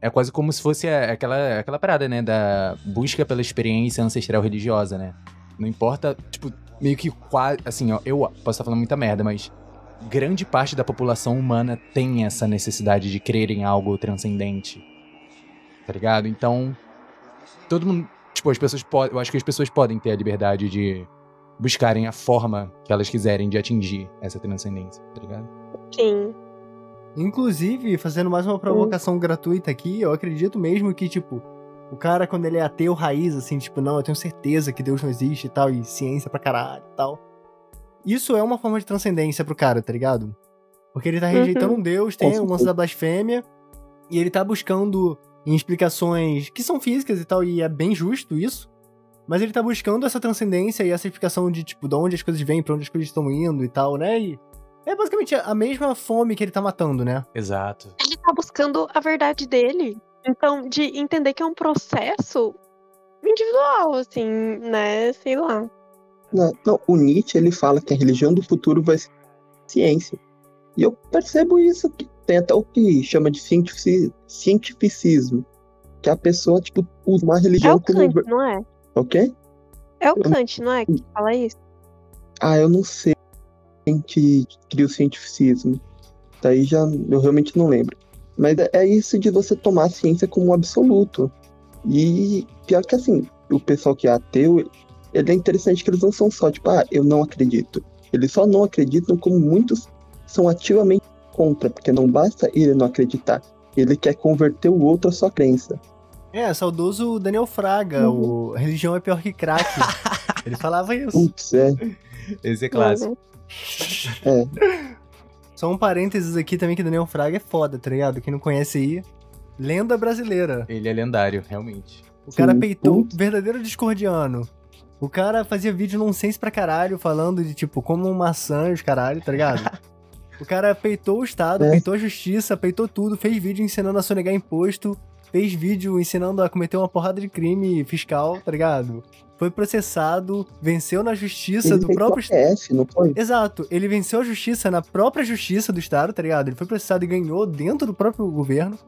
É quase como se fosse a- aquela, aquela parada, né? Da busca pela experiência ancestral religiosa, né? Não importa, tipo, meio que quase. Assim, ó, eu posso estar falando muita merda, mas grande parte da população humana tem essa necessidade de crer em algo transcendente. Tá ligado? Então, todo mundo. Tipo, as pessoas podem. Eu acho que as pessoas podem ter a liberdade de buscarem a forma que elas quiserem de atingir essa transcendência, tá ligado? Sim. Inclusive, fazendo mais uma provocação gratuita aqui, eu acredito mesmo que, tipo, o cara, quando ele é ateu raiz, assim, tipo, não, eu tenho certeza que Deus não existe e tal, e ciência pra caralho e tal. Isso é uma forma de transcendência pro cara, tá ligado? Porque ele tá rejeitando um Deus, tem o lance da blasfêmia, e ele tá buscando em explicações que são físicas e tal, e é bem justo isso. Mas ele tá buscando essa transcendência e essa explicação de, tipo, de onde as coisas vêm, pra onde as coisas estão indo e tal, né? E é basicamente a mesma fome que ele tá matando, né? Exato. Ele tá buscando a verdade dele. Então, de entender que é um processo individual, assim, né? Sei lá. Não, não, o Nietzsche ele fala que a religião do futuro vai ser ciência. E eu percebo isso, que tem até o que chama de cientifici- cientificismo. Que a pessoa, tipo, usa uma É religião o como. Kant, ver- não é? Ok? É o Kant, não é? Que fala isso? Ah, eu não sei quem que cria o cientificismo. Daí já eu realmente não lembro. Mas é- é isso de você tomar a ciência como um absoluto. E pior que assim, o pessoal que é ateu, ele é interessante que eles não são só tipo, ah, eu não acredito. Eles só não acreditam como muitos são ativamente contra, porque não basta ele não acreditar. Ele quer converter o outro à sua crença. É, saudoso Daniel Fraga, o religião é pior que crack. Ele falava isso. Putz, é. Esse é clássico. É. Só um parênteses aqui também que Daniel Fraga é foda, tá ligado? Quem não conhece aí, lenda brasileira. Ele é lendário, realmente. O cara Sim, peitou um verdadeiro discordiano. O cara fazia vídeo nonsense pra caralho, falando de tipo, como maçã e os caralho, tá ligado? o cara peitou o Estado, É. peitou a justiça, peitou tudo, fez vídeo ensinando a sonegar imposto, fez vídeo ensinando a cometer uma porrada de crime fiscal, tá ligado? Foi processado, venceu na justiça Ele do fez próprio PF, não foi? Exato, ele venceu a justiça na própria justiça do estado, tá ligado? Ele foi processado e ganhou dentro do próprio governo.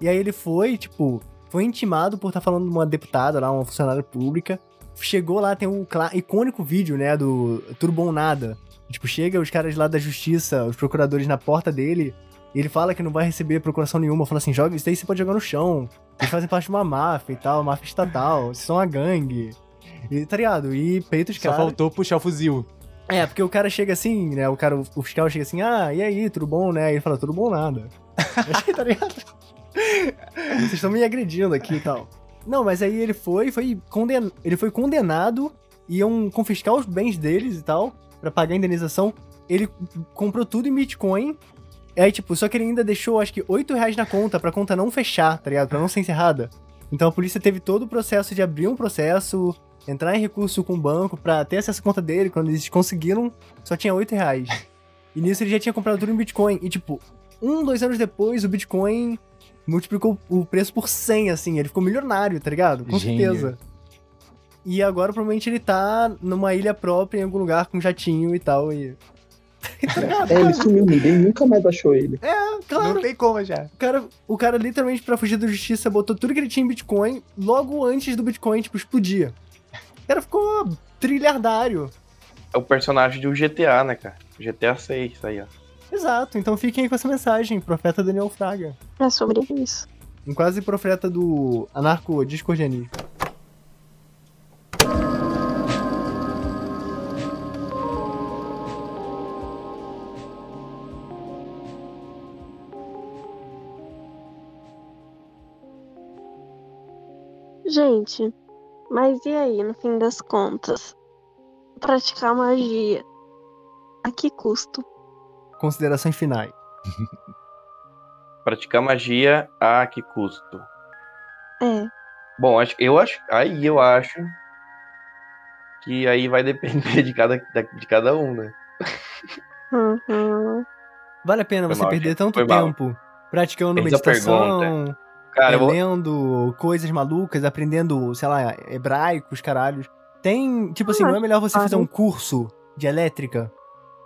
E aí ele foi, tipo, foi intimado por estar falando de uma deputada lá, uma funcionária pública. Chegou lá, tem um icônico vídeo, né, do Tudo Bom Nada. Tipo, chega os caras lá da justiça, os procuradores na porta dele, e ele fala que não vai receber procuração nenhuma. Fala assim, joga isso daí você pode jogar no chão. Eles fazem parte de uma máfia e tal, máfia estatal, vocês são uma gangue. E, tá ligado? E peita os Só faltou puxar o fuzil. É, porque o cara chega assim, né? O cara, o fiscal chega assim, ah, e aí, tudo bom, né? E ele fala, tudo bom nada. tá ligado? Vocês estão me agredindo aqui e tal. Não, mas aí ele foi, foi conden... ele foi condenado, iam confiscar os bens deles e tal, pra pagar a indenização. Ele comprou tudo em Bitcoin. Aí, tipo, só que ele ainda deixou, acho que, 8 reais na conta, pra conta não fechar, tá ligado? Pra não ser encerrada. Então a polícia teve todo o processo de abrir um processo, entrar em recurso com o banco pra ter acesso à conta dele. Quando eles conseguiram, só tinha 8 reais. E nisso ele já tinha comprado tudo em Bitcoin. E tipo, um, dois anos depois, o Bitcoin multiplicou o preço por 100, assim. Ele ficou milionário, tá ligado? Com Gênio. certeza. E agora provavelmente ele tá numa ilha própria, em algum lugar, com um jatinho e tal. E. É, ele sumiu, ninguém nunca mais achou ele. Claro, Não tem como já. o cara, o cara literalmente, pra fugir da justiça, botou tudo que ele tinha em Bitcoin logo antes do Bitcoin, tipo, explodir. O cara ficou trilhardário. É o personagem do GTA, né, cara? GTA 6, aí, ó. Exato, então fiquem aí com essa mensagem, profeta Daniel Fraga. É sobre isso. Um quase profeta do anarco-discordianismo. Gente, mas e aí, no fim das contas? Praticar magia. A que custo? Considerações finais. Praticar magia a que custo? É. Bom, acho, eu acho. Aí eu acho que aí vai depender de cada, da- de cada um, né? Uhum. Vale a pena Foi você mal, perder gente, tanto foi mal. tempo praticando Fez meditação, Cara, eu vou, lendo coisas malucas, aprendendo, sei lá, hebraicos, caralhos. Tem, tipo assim, Ah, não é melhor você fazer um curso de elétrica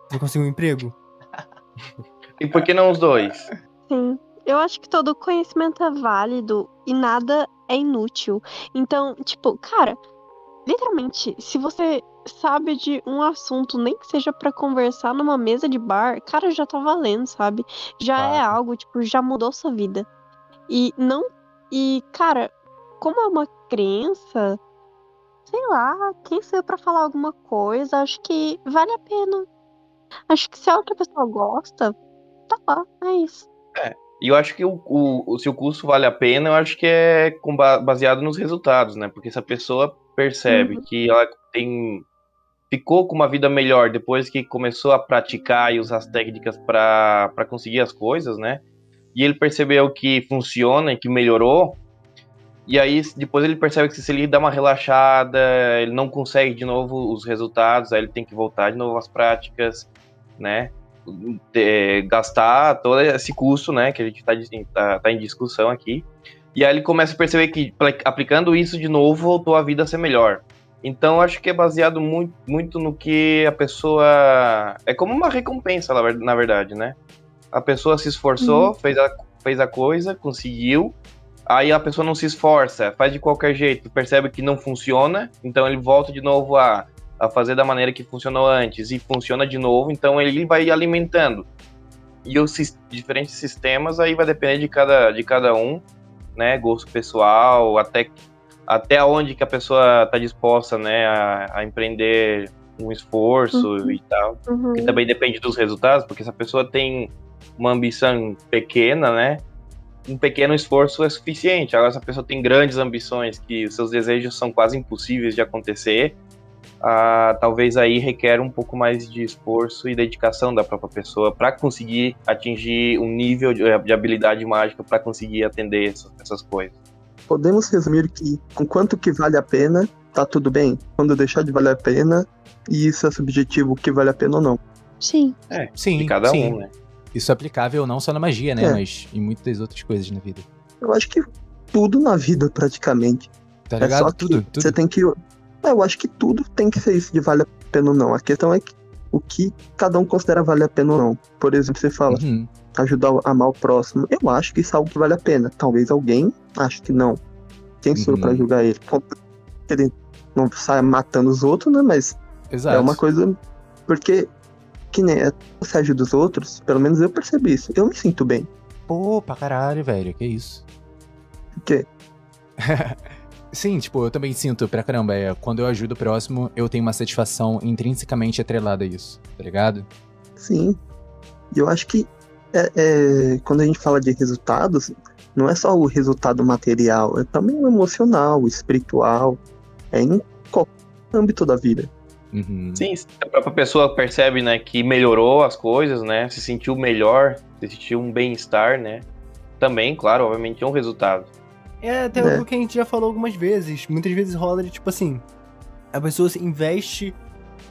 pra conseguir um emprego? E por que não os dois? Sim. Eu acho que todo conhecimento é válido e nada é inútil. Então, tipo, cara, literalmente, se você sabe de um assunto, nem que seja pra conversar numa mesa de bar, cara, já tá valendo, sabe? Já é Fato. algo, tipo, já mudou sua vida. E não. E, cara, como é uma crença, sei lá, quem sou eu pra falar alguma coisa, acho que vale a pena. Acho que se a outra pessoa gosta, tá lá, é isso. E eu acho que o, o, se o curso vale a pena, eu acho que é com ba- baseado nos resultados, né? Porque se a pessoa percebe Uhum. que ela tem ficou com uma vida melhor depois que começou a praticar e usar as técnicas para conseguir as coisas, né? E ele percebeu que funciona e que melhorou. E aí depois ele percebe que se ele dá uma relaxada, ele não consegue de novo os resultados, aí ele tem que voltar de novo às práticas, né? é, gastar todo esse custo, né, que a gente está tá, em discussão aqui. E aí ele começa a perceber que aplicando isso de novo, voltou a vida a ser melhor. Então acho que é baseado muito, muito no que a pessoa. É como uma recompensa, na verdade, né? A pessoa se esforçou, fez, a, fez a coisa, conseguiu. Aí a pessoa não se esforça, faz de qualquer jeito, percebe que não funciona, então ele volta de novo a a fazer da maneira que funcionou antes e funciona de novo, então ele vai alimentando. E os diferentes sistemas aí vai depender de cada, de cada um, né? Gosto pessoal, até, até onde que a pessoa está disposta, né, a, a empreender um esforço Uhum. e tal. Uhum. Que também depende dos resultados, porque se a pessoa tem uma ambição pequena, né? Um pequeno esforço é suficiente. Agora, se a pessoa tem grandes ambições, que seus desejos são quase impossíveis de acontecer, ah, talvez aí requer um pouco mais de esforço e dedicação da própria pessoa para conseguir atingir um nível de, de habilidade mágica para conseguir atender essas, essas coisas. Podemos resumir que, enquanto que vale a pena, tá tudo bem. Quando deixar de valer a pena, e isso é subjetivo, que vale a pena ou não. Sim. É, Sim, de cada sim. um, né? Isso é aplicável não só na magia, né? É. Mas em muitas outras coisas na vida. Eu acho que tudo na vida, praticamente. Tá É ligado? só que tudo, tudo. você tem que. É, eu acho que tudo tem que ser isso de vale a pena ou não. A questão é que o que cada um considera vale a pena ou não. Por exemplo, você fala, Uhum. ajudar a amar o próximo. Eu acho que isso é algo que vale a pena. Talvez alguém ache que não. Quem sou Uhum. pra julgar ele? Ele não sai matando os outros, né? Mas Exato. é uma coisa. Porque, que nem é, você ajuda os outros, pelo menos eu percebi isso. Eu me sinto bem. Pô, pra caralho, velho. Que isso. Porque Sim, tipo, eu também sinto pra caramba. É, quando eu ajudo o próximo, eu tenho uma satisfação intrinsecamente atrelada a isso, tá ligado? Sim. E eu acho que é, é, quando a gente fala de resultados, não é só o resultado material, é também o emocional, o espiritual, é em qualquer âmbito da vida. Uhum. Sim, a própria pessoa percebe, né, que melhorou as coisas, né, se sentiu melhor, se sentiu um bem-estar, né, também, claro, obviamente é um resultado. É até É. o que a gente já falou algumas vezes. Muitas vezes rola de tipo assim: a pessoa se investe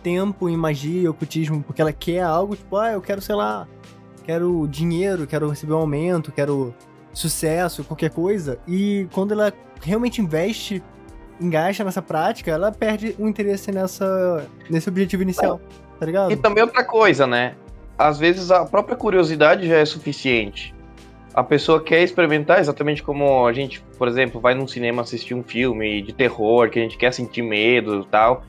tempo em magia e ocultismo porque ela quer algo, tipo, ah, eu quero, sei lá, quero dinheiro, quero receber um aumento, quero sucesso, qualquer coisa. E quando ela realmente investe, engasta nessa prática, ela perde o interesse nessa, nesse objetivo inicial, tá ligado? E também outra coisa, né, às vezes a própria curiosidade já é suficiente. A pessoa quer experimentar exatamente como a gente, por exemplo, vai num cinema assistir um filme de terror, que a gente quer sentir medo e tal.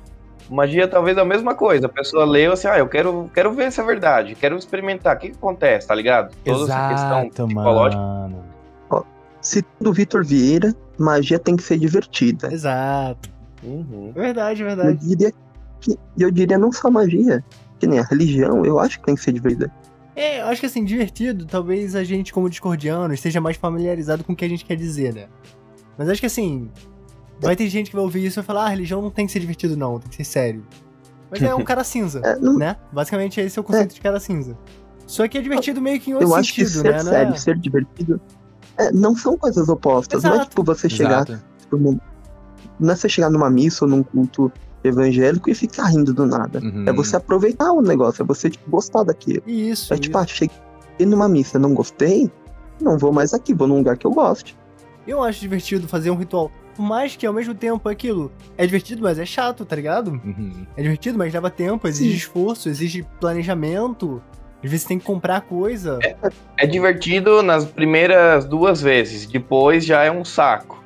Magia talvez é a mesma coisa. A pessoa leu assim, ah, eu quero, quero ver se é verdade, quero experimentar. O que, que acontece, tá ligado? Toda essa questão Exato, psicológica. mano. Se do Vitor Vieira, magia tem que ser divertida. Exato. Uhum. Verdade, Eu verdade. diria que eu diria não só magia, que nem a religião, eu acho que tem que ser divertida. É, eu acho que assim, divertido, talvez a gente, como discordiano, esteja mais familiarizado com o que a gente quer dizer, né? Mas acho que assim, vai ter gente que vai ouvir isso e vai falar, ah, religião não tem que ser divertido, não, tem que ser sério. Mas é um cara cinza, É, não- né? Basicamente esse é o conceito de cara cinza. Só que é divertido meio que em outro eu acho que sentido, ser né? Não sério, é- ser divertido, é, não são coisas opostas. Não é Exato. tipo você chegar Exato. tipo, num- não é você chegar numa missa ou num culto evangélico e ficar rindo do nada. Uhum. É você aproveitar o negócio, é você tipo, gostar daquilo. Isso, É isso. tipo, ah, cheguei numa missa, não gostei, não vou mais aqui, vou num lugar que eu goste. Eu acho divertido fazer um ritual. Por mais que ao mesmo tempo aquilo é divertido, mas é chato, tá ligado? Uhum. É divertido, mas leva tempo, exige Sim. esforço, exige planejamento. Às vezes tem que comprar coisa. É divertido nas primeiras duas vezes, depois já é um saco.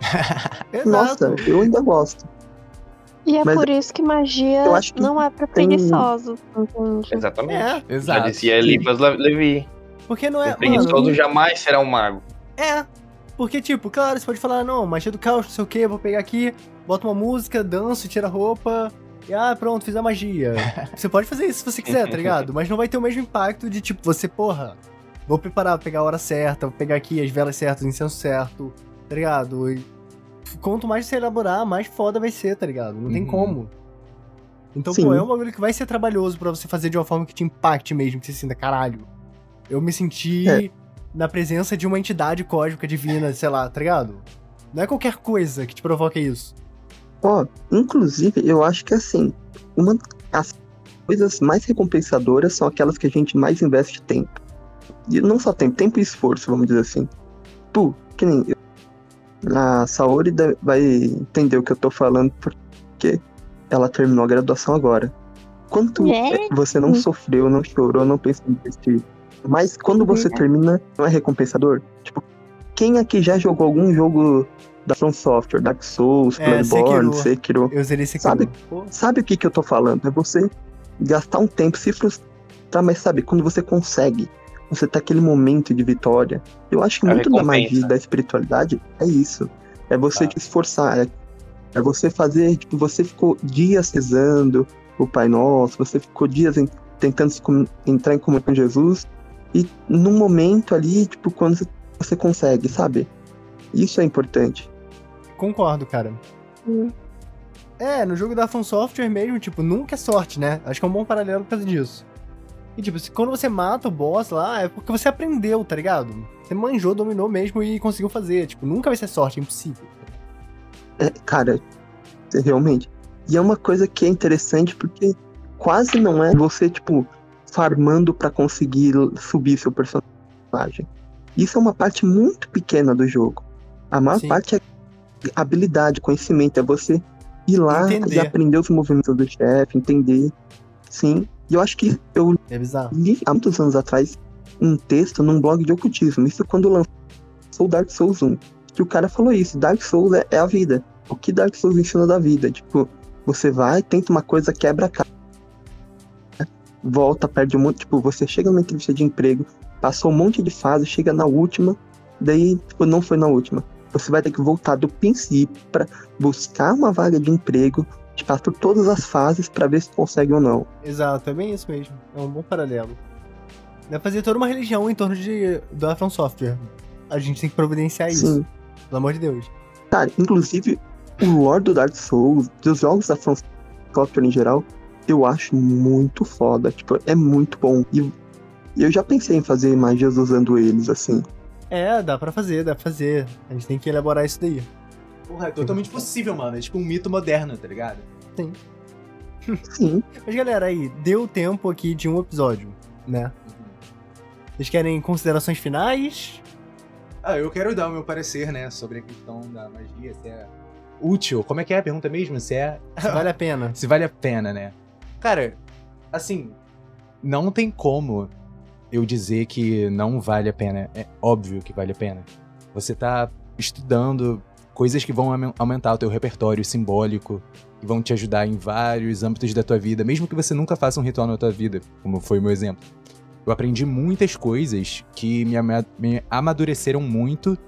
Nossa, eu ainda gosto. E é Mas por isso que magia eu acho que não é pra tem- entende? Exatamente. É, Já Exato. dizia Elipas Le- Levi. porque não é. o preguiçoso Mano, jamais será um mago. é. Porque, tipo, claro, você pode falar, não, magia do caos, não sei o que, vou pegar aqui, bota uma música, danço, tira a roupa. E ah, pronto, fiz a magia. você pode fazer isso se você quiser, tá ligado? Mas não vai ter o mesmo impacto de, tipo, você, porra, vou preparar, vou pegar a hora certa, vou pegar aqui as velas certas, o incenso certo, tá ligado? E quanto mais você elaborar, mais foda vai ser, tá ligado? Não tem Uhum. como. Então, Sim. pô, é um bagulho que vai ser trabalhoso pra você fazer de uma forma que te impacte mesmo, que você sinta, caralho. Eu me senti É. na presença de uma entidade cósmica divina, sei lá, tá ligado? Não é qualquer coisa que te provoca isso. Ó, inclusive, eu acho que assim, uma as coisas mais recompensadoras são aquelas que a gente mais investe tempo. E não só tempo, tempo e esforço, vamos dizer assim. Pô, que nem eu- a Saori vai entender o que eu tô falando porque ela terminou a graduação agora. Quanto É? você não sofreu, não chorou, não pensou em desistir. Mas quando você termina, não é recompensador? Tipo, quem aqui já jogou algum jogo da From Software, Dark Souls, É, Bloodborne, Sekiro. Sekiro? Eu zerei esse Sabe? Sabe o que, que eu tô falando? É você gastar um tempo, se frustrar, mas sabe, quando você consegue, você tá aquele momento de vitória. Eu acho que muito da magia da espiritualidade é isso. É você Tá. te esforçar. É, é você fazer, tipo, você ficou dias rezando o Pai Nosso, você ficou dias em- tentando se com- entrar em comunhão com Jesus, e num momento ali, tipo, quando você consegue, sabe? Isso é importante. Concordo, cara. Hum. É, no jogo da From Software mesmo, tipo, nunca é sorte, né? Acho que é um bom paralelo por causa disso. E tipo, se, quando você mata o boss lá, é porque você aprendeu, tá ligado? Você manjou, dominou mesmo e conseguiu fazer. Tipo, nunca vai ser sorte, é impossível. É, cara, realmente. E é uma coisa que é interessante porque quase não é você, tipo, farmando pra conseguir subir seu personagem. Isso é uma parte muito pequena do jogo. A maior Sim. parte é habilidade, conhecimento, é você ir lá Entender. e aprender os movimentos do chefe, entender. Sim. E eu acho que eu É li há muitos anos atrás um texto num blog de ocultismo. Isso quando lançou Dark Souls 1. Que o cara falou isso: Dark Souls é, é a vida. O que Dark Souls ensina da vida? Tipo, você vai, tenta uma coisa, quebra a cara. Volta, perde um monte. Tipo, você chega numa entrevista de emprego, passou um monte de fase, chega na última, daí, tipo, não foi na última. Você vai ter que voltar do princípio pra buscar uma vaga de emprego, passar por todas as fases pra ver se consegue ou não. Exato, é bem isso mesmo. É um bom paralelo. Dá pra fazer toda uma religião em torno de, do From Software. A gente tem que providenciar isso, Sim. pelo amor de Deus. Cara, inclusive, o lore do Dark Souls, dos jogos da From Software em geral, eu acho muito foda. Tipo, é muito bom. E e eu já pensei em fazer magias usando eles, assim. É, dá pra fazer, dá pra fazer. A gente tem que elaborar isso daí. Porra, é totalmente possível, mano. É tipo um mito moderno, tá ligado? Sim. Mas galera, aí, deu tempo aqui de um episódio, né? Vocês querem considerações finais? Ah, eu quero dar o meu parecer, né, sobre a questão da magia, se é útil. Como é que é a pergunta mesmo? Se é. Se vale a pena. se vale a pena, né? Cara, assim, não tem como eu dizer que não vale a pena. É óbvio que vale a pena. Você tá estudando coisas que vão aumen- aumentar o teu repertório simbólico, que vão te ajudar em vários âmbitos da tua vida, mesmo que você nunca faça um ritual na tua vida, como foi o meu exemplo. Eu aprendi muitas coisas que me, me amadureceram muito.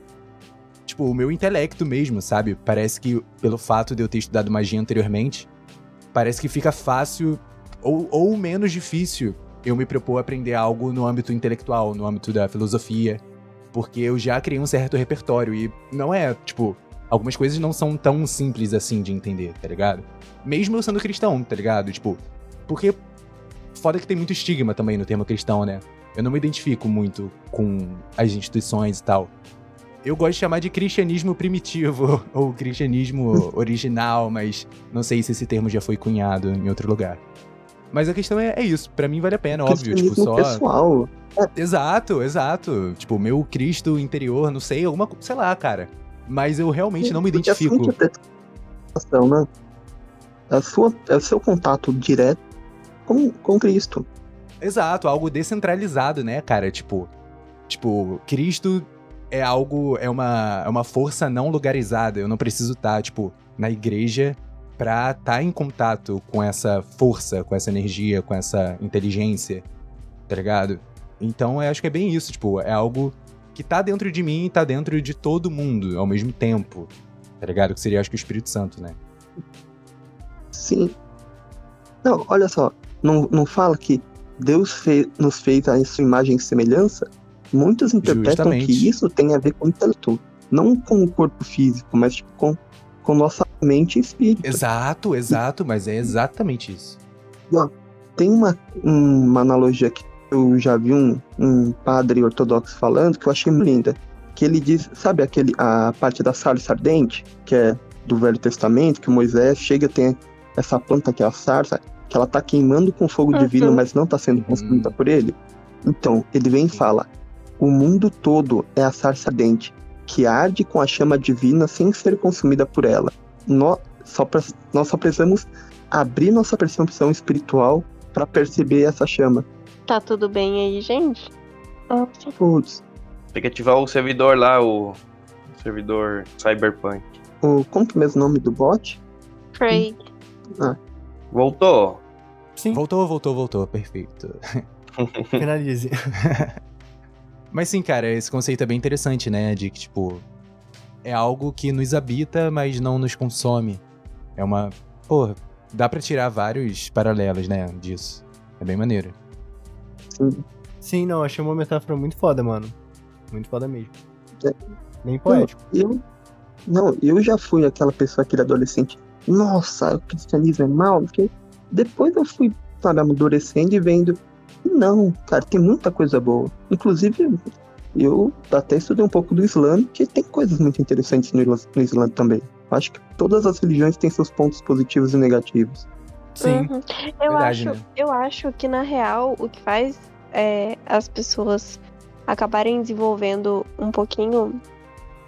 Tipo, o meu intelecto mesmo, sabe? Parece que pelo fato de eu ter estudado magia anteriormente, parece que fica fácil ou, ou menos difícil eu me propor aprender algo no âmbito intelectual, no âmbito da filosofia, porque eu já criei um certo repertório e não é, tipo, algumas coisas não são tão simples assim de entender, tá ligado? Mesmo eu sendo cristão, tá ligado? Tipo, porque foda que tem muito estigma também no termo cristão, né? Eu não me identifico muito com as instituições e tal. Eu gosto de chamar de cristianismo primitivo ou cristianismo original, mas não sei se esse termo já foi cunhado em outro lugar. Mas a questão é, é isso, pra mim vale a pena, óbvio, tipo, só pessoal. Exato, exato. Tipo, meu Cristo interior, não sei, alguma, co- sei lá, cara. Mas eu realmente não me identifico. interpretação, né? É, a sua, é o seu contato direto com, com Cristo. Exato, algo descentralizado, né, cara? Tipo, tipo, Cristo é algo, é uma, é uma força não lugarizada. Eu não preciso estar, tipo, na igreja pra estar em contato com essa força, com essa energia, com essa inteligência, tá ligado? Então eu acho que é bem isso, tipo, é algo que tá dentro de mim e tá dentro de todo mundo ao mesmo tempo, tá ligado? Que seria, acho que, o Espírito Santo, né? Sim. Não, olha só. Não, não fala que Deus fe- nos fez a sua imagem e semelhança? Muitos interpretam Justamente. que isso tem a ver com o intelecto. Não com o corpo físico, mas tipo, com, com nossa mente e espírito. Exato, exato, mas é exatamente isso. Tem uma, uma analogia que eu já vi um, um padre ortodoxo falando que eu achei linda. Que ele diz, sabe aquele, a parte da sarça ardente, que é do Velho Testamento, que Moisés chega tem essa planta que é a sarça, que ela tá queimando com fogo Uhum. divino, mas não tá sendo consumida por ele. Então, ele vem e fala: o mundo todo é a sarça ardente, que arde com a chama divina sem ser consumida por ela. Nós só, nós só precisamos abrir nossa percepção espiritual para perceber essa chama. Tá tudo bem aí, gente? Ah, Putz, Tem que ativar o servidor lá, o servidor Cyberpunk. o, como que é o mesmo nome do bot? Craig. Voltou? Sim, Voltou, voltou, voltou, perfeito. finalize. Mas sim, cara, esse conceito é bem interessante, né? De que, tipo, é algo que nos habita, mas não nos consome. É uma. Pô, dá pra tirar vários paralelos, né? Disso. É bem maneiro. Sim. Sim, não, achei uma metáfora muito foda, mano. Muito foda mesmo. É. Bem poético. Eu, não, eu já fui aquela pessoa, aquele adolescente nossa, o cristianismo é mal, porque depois eu fui, sabe, amadurecendo e vendo. Não, cara, tem muita coisa boa. Inclusive, eu até estudei um pouco do Islã, que tem coisas muito interessantes no, Isla- no Islã também. Acho que todas as religiões têm seus pontos positivos e negativos. Sim. Uhum. Eu, verdade, acho, né? eu acho que, na real, o que faz é, as pessoas acabarem desenvolvendo um pouquinho.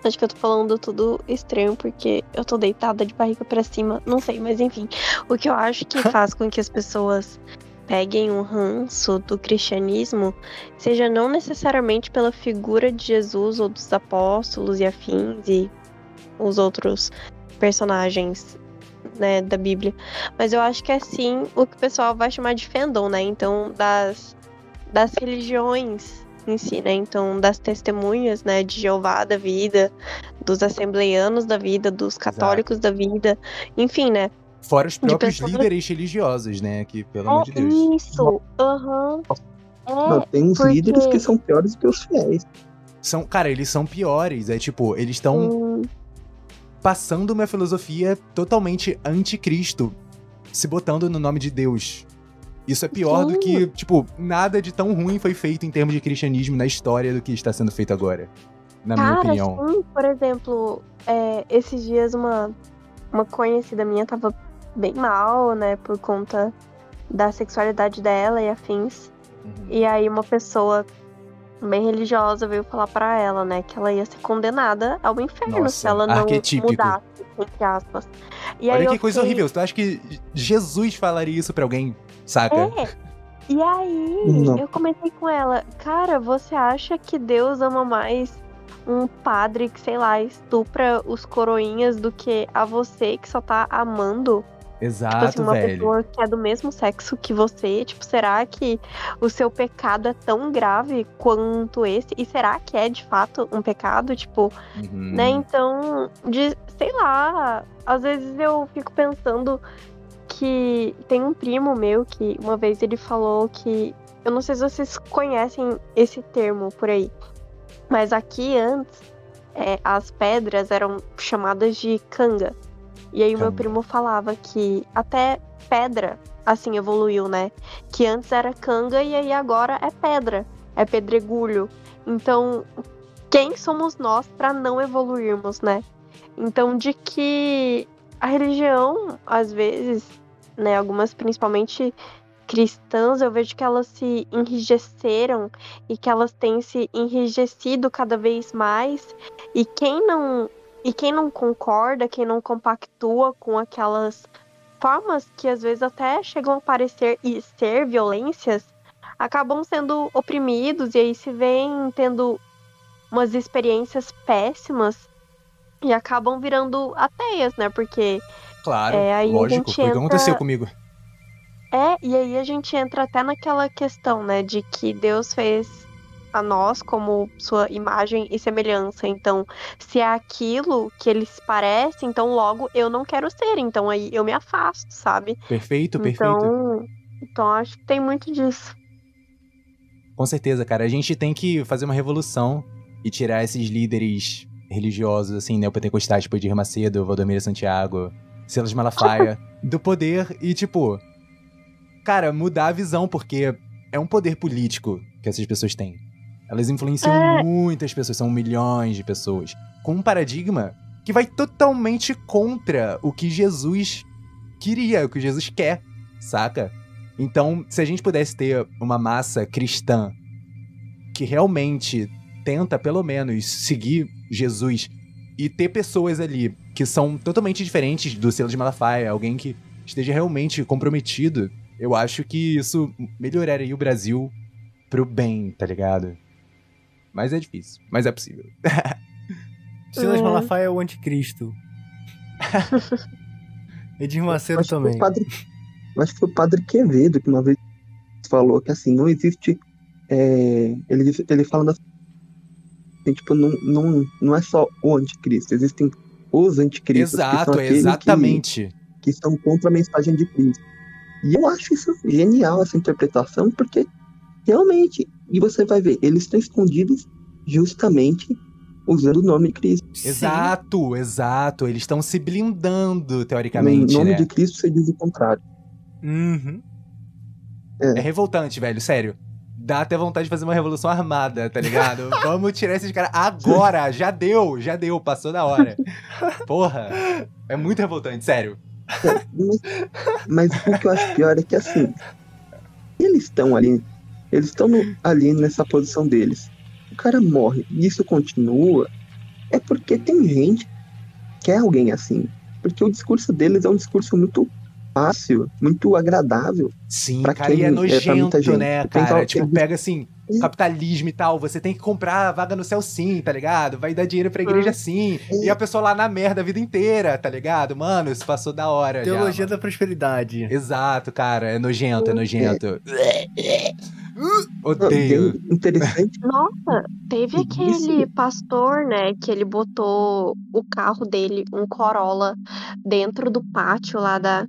Acho que eu tô falando tudo estranho porque eu tô deitada de barriga pra cima. Não sei, mas enfim. O que eu acho que faz com que as pessoas peguem um ranço do cristianismo seja não necessariamente pela figura de Jesus ou dos apóstolos e afins e os outros personagens né, da Bíblia. Mas eu acho que é sim o que o pessoal vai chamar de fandom, né? Então, das, das religiões em si, né? Então, das testemunhas, né, de Jeová da vida, dos assembleianos da vida, dos católicos da vida, enfim, né? Fora os próprios pessoas- líderes religiosos, né? Que, pelo amor de Deus. É isso, aham. Não, É, tem uns porque- líderes que são piores que os fiéis. São, cara, eles são piores. É tipo, eles estão hum, passando uma filosofia totalmente anticristo, se botando no nome de Deus. Isso é pior do Sim. que, tipo, nada de tão ruim foi feito em termos de cristianismo na história do que está sendo feito agora. Na minha Cara, opinião. sim, por exemplo, é, esses dias uma, uma conhecida minha tava bem mal, né, por conta da sexualidade dela e afins. Uhum. E aí uma pessoa bem religiosa veio falar pra ela, né, que ela ia ser condenada ao inferno Nossa, se ela não mudasse, entre aspas. E Olha eu que coisa fiquei, horrível. Tu acha que Jesus falaria isso pra alguém? Saca? É. E aí, Não. eu comentei com ela, cara, você acha que Deus ama mais um padre que, sei lá, estupra os coroinhas do que a você que só tá amando? Tipo Exato, assim, uma velho. pessoa que é do mesmo sexo que você? Tipo, será que o seu pecado é tão grave quanto esse? E será que é de fato um pecado? Tipo, Uhum. né? Então, de, sei lá, às vezes eu fico pensando que tem um primo meu que uma vez ele falou que eu não sei se vocês conhecem esse termo por aí, mas aqui antes é, as pedras eram chamadas de canga. E aí o meu Canga. primo falava que até pedra assim evoluiu, né? Que antes era canga e aí agora é pedra, é pedregulho. Então, quem somos nós para não evoluirmos, né? Então, de que a religião, às vezes, né, algumas principalmente cristãs, eu vejo que elas se enrijeceram e que elas têm se enrijecido cada vez mais. E quem não e quem não concorda, quem não compactua com aquelas formas que às vezes até chegam a parecer e ser violências, acabam sendo oprimidos e aí se veem tendo umas experiências péssimas e acabam virando ateias, né? Porque Claro, É, aí lógico. o que entra- aconteceu comigo. é, e aí a gente entra até naquela questão, né, de que Deus fez a nós como sua imagem e semelhança. Então, se é aquilo que eles parecem, então logo eu não quero ser. Então aí eu me afasto, sabe? Perfeito, perfeito. Então, então acho que tem muito disso. Com certeza, cara. A gente tem que fazer uma revolução e tirar esses líderes religiosos, assim, neopentecostais, tipo Edir Macedo, Valdomiro Santiago, Silas Malafaia, do poder e, tipo, cara, mudar a visão, porque é um poder político que essas pessoas têm. Elas influenciam É. muitas pessoas, são milhões de pessoas, com um paradigma que vai totalmente contra o que Jesus queria, o que Jesus quer, saca? Então, se a gente pudesse ter uma massa cristã que realmente tenta, pelo menos, seguir Jesus e ter pessoas ali que são totalmente diferentes do selo de Malafaia, alguém que esteja realmente comprometido, eu acho que isso melhoraria o Brasil pro bem, tá ligado? Mas é difícil, mas é possível. Silas É. Malafaia é o anticristo. Edir Macedo Acho também. o padre, acho que foi o padre Quevedo que uma vez falou que assim, não existe. é, ele, ele fala assim, tipo, não, não, não é só o anticristo, existem os anticristos. que são Exato, aqueles que- exatamente. que são contra a mensagem de Cristo. E eu acho isso genial, essa interpretação, porque realmente, e você vai ver, eles estão escondidos justamente usando o nome de Cristo. Exato, exato. Eles estão se blindando, No teoricamente, nome né? de Cristo você diz o contrário. Uhum. É revoltante, velho, sério. Dá até vontade de fazer uma revolução armada, tá ligado? Vamos tirar esses caras agora! Já deu, já deu, passou da hora. Porra, é muito revoltante, sério. Mas, mas o que eu acho pior é que assim, eles estão ali, eles estão ali nessa posição deles. O cara morre e isso continua, é porque tem gente que é alguém assim. Porque o discurso deles é um discurso muito fácil, muito agradável. Sim, Pra cara, e quem- é é, muita nojento, gente. né, cara? tal- Tipo, tem- pega assim, Sim. capitalismo e tal, você tem que comprar a vaga no céu sim, tá ligado? Vai dar dinheiro pra igreja sim. E a pessoa lá na merda a vida inteira, tá ligado? Mano, isso passou da hora já, Teologia mano. da prosperidade. Exato, cara, é nojento, é nojento. Odeio. bem interessante. Nossa, teve Isso. aquele pastor, né, que ele botou o carro dele, um Corolla, dentro do pátio lá da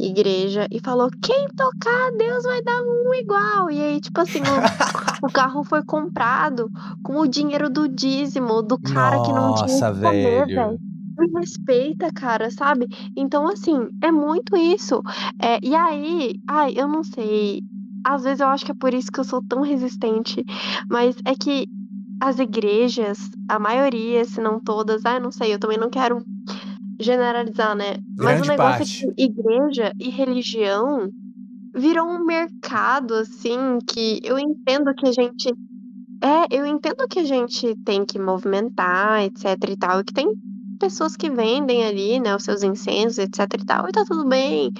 igreja e falou: quem tocar, Deus vai dar um igual. E aí, tipo assim, o, o carro foi comprado com o dinheiro do dízimo do cara que não tinha Nossa, comer, velho. velho. Me respeita, cara, sabe? Então, assim, é muito isso. É, e aí, ai, eu não sei. Às vezes eu acho que é por isso que eu sou tão resistente. Mas é que as igrejas, a maioria, se não todas, ah, não sei, eu também não quero generalizar, né? Mas o Grande negócio parte. é que igreja e religião virou um mercado, assim, que eu entendo que a gente. É, eu entendo que a gente tem que movimentar, etc e tal, e que tem pessoas que vendem ali, né, os seus incensos, etc e tal, e tá tudo bem.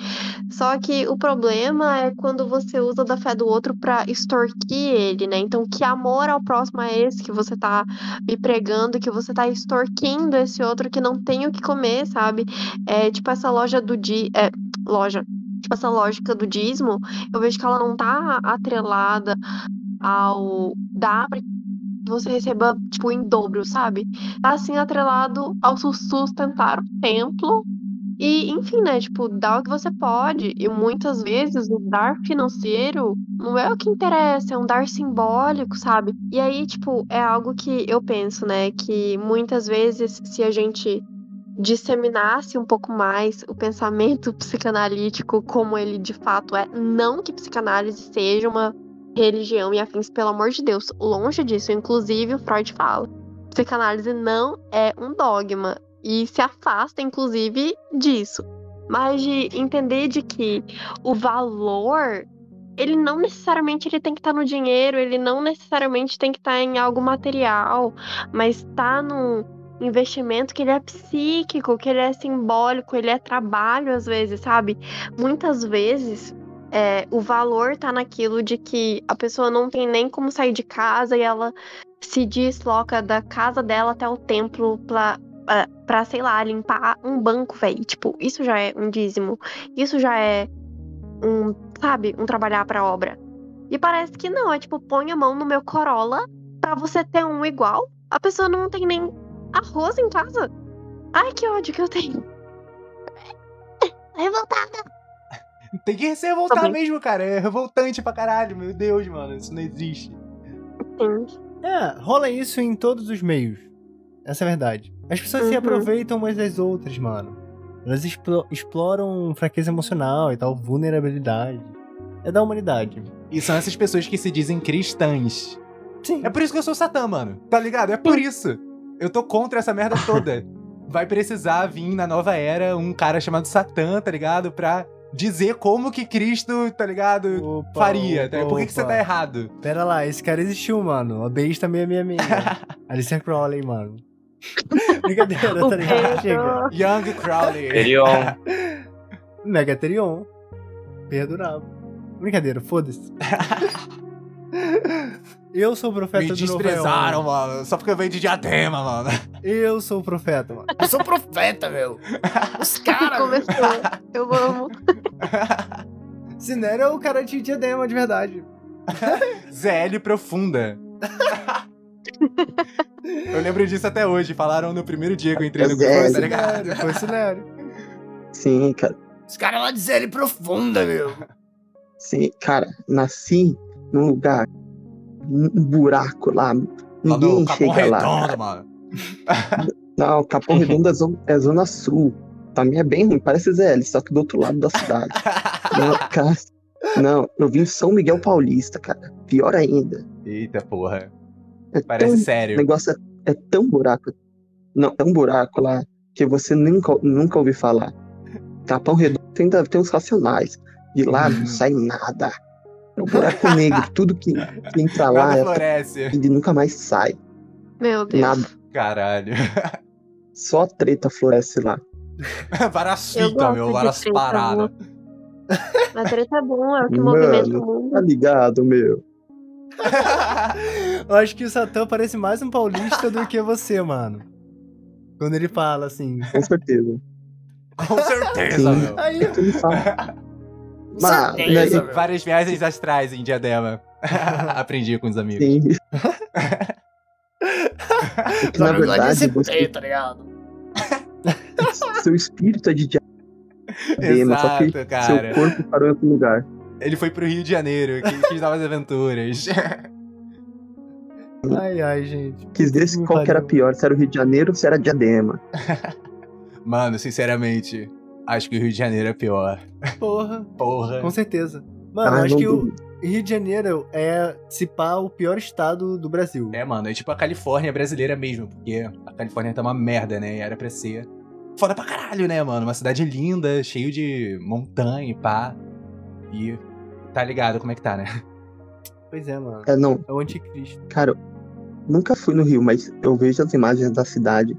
Só que o problema é quando você usa da fé do outro pra extorquir ele, né? Então, que amor ao próximo é esse que você tá me pregando, que você tá extorquindo esse outro que não tem o que comer, sabe? É tipo essa loja do di... é, loja. Tipo, essa lógica do dízimo, eu vejo que ela não tá atrelada ao dar você receba, tipo, em dobro, sabe? Tá assim atrelado ao su- sustentar o templo e, enfim, né? Tipo, dá o que você pode. E muitas vezes o dar financeiro não é o que interessa, é um dar simbólico, sabe? E aí, tipo, é algo que eu penso, né? Que muitas vezes, se a gente disseminasse um pouco mais o pensamento psicanalítico como ele de fato é, não que psicanálise seja uma religião e afins, pelo amor de Deus, longe disso. Inclusive, o Freud fala: psicanálise não é um dogma e se afasta, inclusive, disso. Mas de entender de que o valor ele não necessariamente ele tem que estar no dinheiro, ele não necessariamente tem que estar em algo material, mas está no investimento que ele é psíquico, que ele é simbólico, ele é trabalho às vezes, sabe? Muitas vezes é, o valor tá naquilo de que a pessoa não tem nem como sair de casa e ela se desloca da casa dela até o templo pra, pra, pra sei lá, limpar um banco, velho. Tipo, isso já é um dízimo. Isso já é um, sabe, um trabalhar pra obra. E parece que não, é tipo, põe a mão no meu Corolla pra você ter um igual. A pessoa não tem nem arroz em casa. Ai, que ódio que eu tenho. Revoltada. Tem que se revoltar Também. mesmo, cara. É revoltante pra caralho, meu Deus, mano. Isso não existe. É, rola isso em todos os meios. Essa é a verdade. As pessoas se Uhum. aproveitam umas das outras, mano. Elas explo- exploram fraqueza emocional e tal, vulnerabilidade. É da humanidade. E são essas pessoas que se dizem cristãs. Sim. É por isso que eu sou Satã, mano. Tá ligado? É por isso. Eu tô contra essa merda toda. Vai precisar vir na nova era um cara chamado Satã, tá ligado? Pra dizer como que Cristo, tá ligado? Opa, faria. tá? opa, Por que, que você tá errado? Pera lá, esse cara existiu, mano. A besta 666. Alicia Crowley, mano. Brincadeira, tá ligado? Chega. Young Crowley. Terion. Megatherion. Perdurável. Brincadeira, foda-se. Eu sou o profeta Me do desprezaram, Novo mano. Só porque eu venho de diadema, mano. Eu sou o profeta, mano. Eu sou o profeta, meu. Os caras. Começou. Eu amo. Sinero é o cara de diadema, de verdade. ZL profunda. eu lembro disso até hoje. Falaram no primeiro dia que eu entrei no grupo, tá ligado? Sinero, foi Sinero. Sim, cara. Os caras lá de ZL profunda, meu. Sim, cara, nasci num lugar, um buraco lá. Lá Ninguém Capão chega lá. Redondo, mano. Não, Capão Redondo é zona, é zona sul. Pra mim é bem ruim, parece ZL, só que do outro lado da cidade. Não, cara, não, eu vim em São Miguel Paulista, cara. Pior ainda. Eita porra. É Parece tão- O sério. negócio é, é tão buraco. Não, é um buraco lá que você nunca, nunca ouviu falar. Capão Redondo ainda tem os racionais. De lá não sai nada. É um buraco negro. Tudo que, que entra lá Nada é floresce. e nunca mais sai. Meu Deus. Nada. Caralho. Só treta floresce lá. Gosto meu. treta, paradas. A treta é bom, é o que Mano, movimenta o mundo. Tá ligado, meu? Eu acho que o Satã parece mais um paulista do que você, mano. Quando ele fala assim. Com certeza. Com certeza, Sim. meu. Aí, Certeza, né, Várias viagens astrais em Diadema. Aprendi com os amigos. sim. É que, na verdade, você, tá ligado? seu espírito é de diadema, só que Exato, cara. seu corpo parou em outro lugar. Ele foi pro Rio de Janeiro, que quis novas aventuras. Ai, ai, gente. Quis ver qual que era pior, se era o Rio de Janeiro ou se era diadema. Mano, sinceramente, acho que o Rio de Janeiro é pior. Porra, Porra. com certeza. Mano, Ah, acho que o. Rio de Janeiro é, se pá, o pior estado do Brasil. É, mano, é tipo a Califórnia brasileira mesmo, porque a Califórnia tá uma merda, né? E era pra ser foda pra caralho, né, mano? Uma cidade linda, cheio de montanha e pá. E tá ligado como é que tá, né? Pois é, mano. É, não, É o anticristo. cara, nunca fui no Rio, mas eu vejo as imagens da cidade.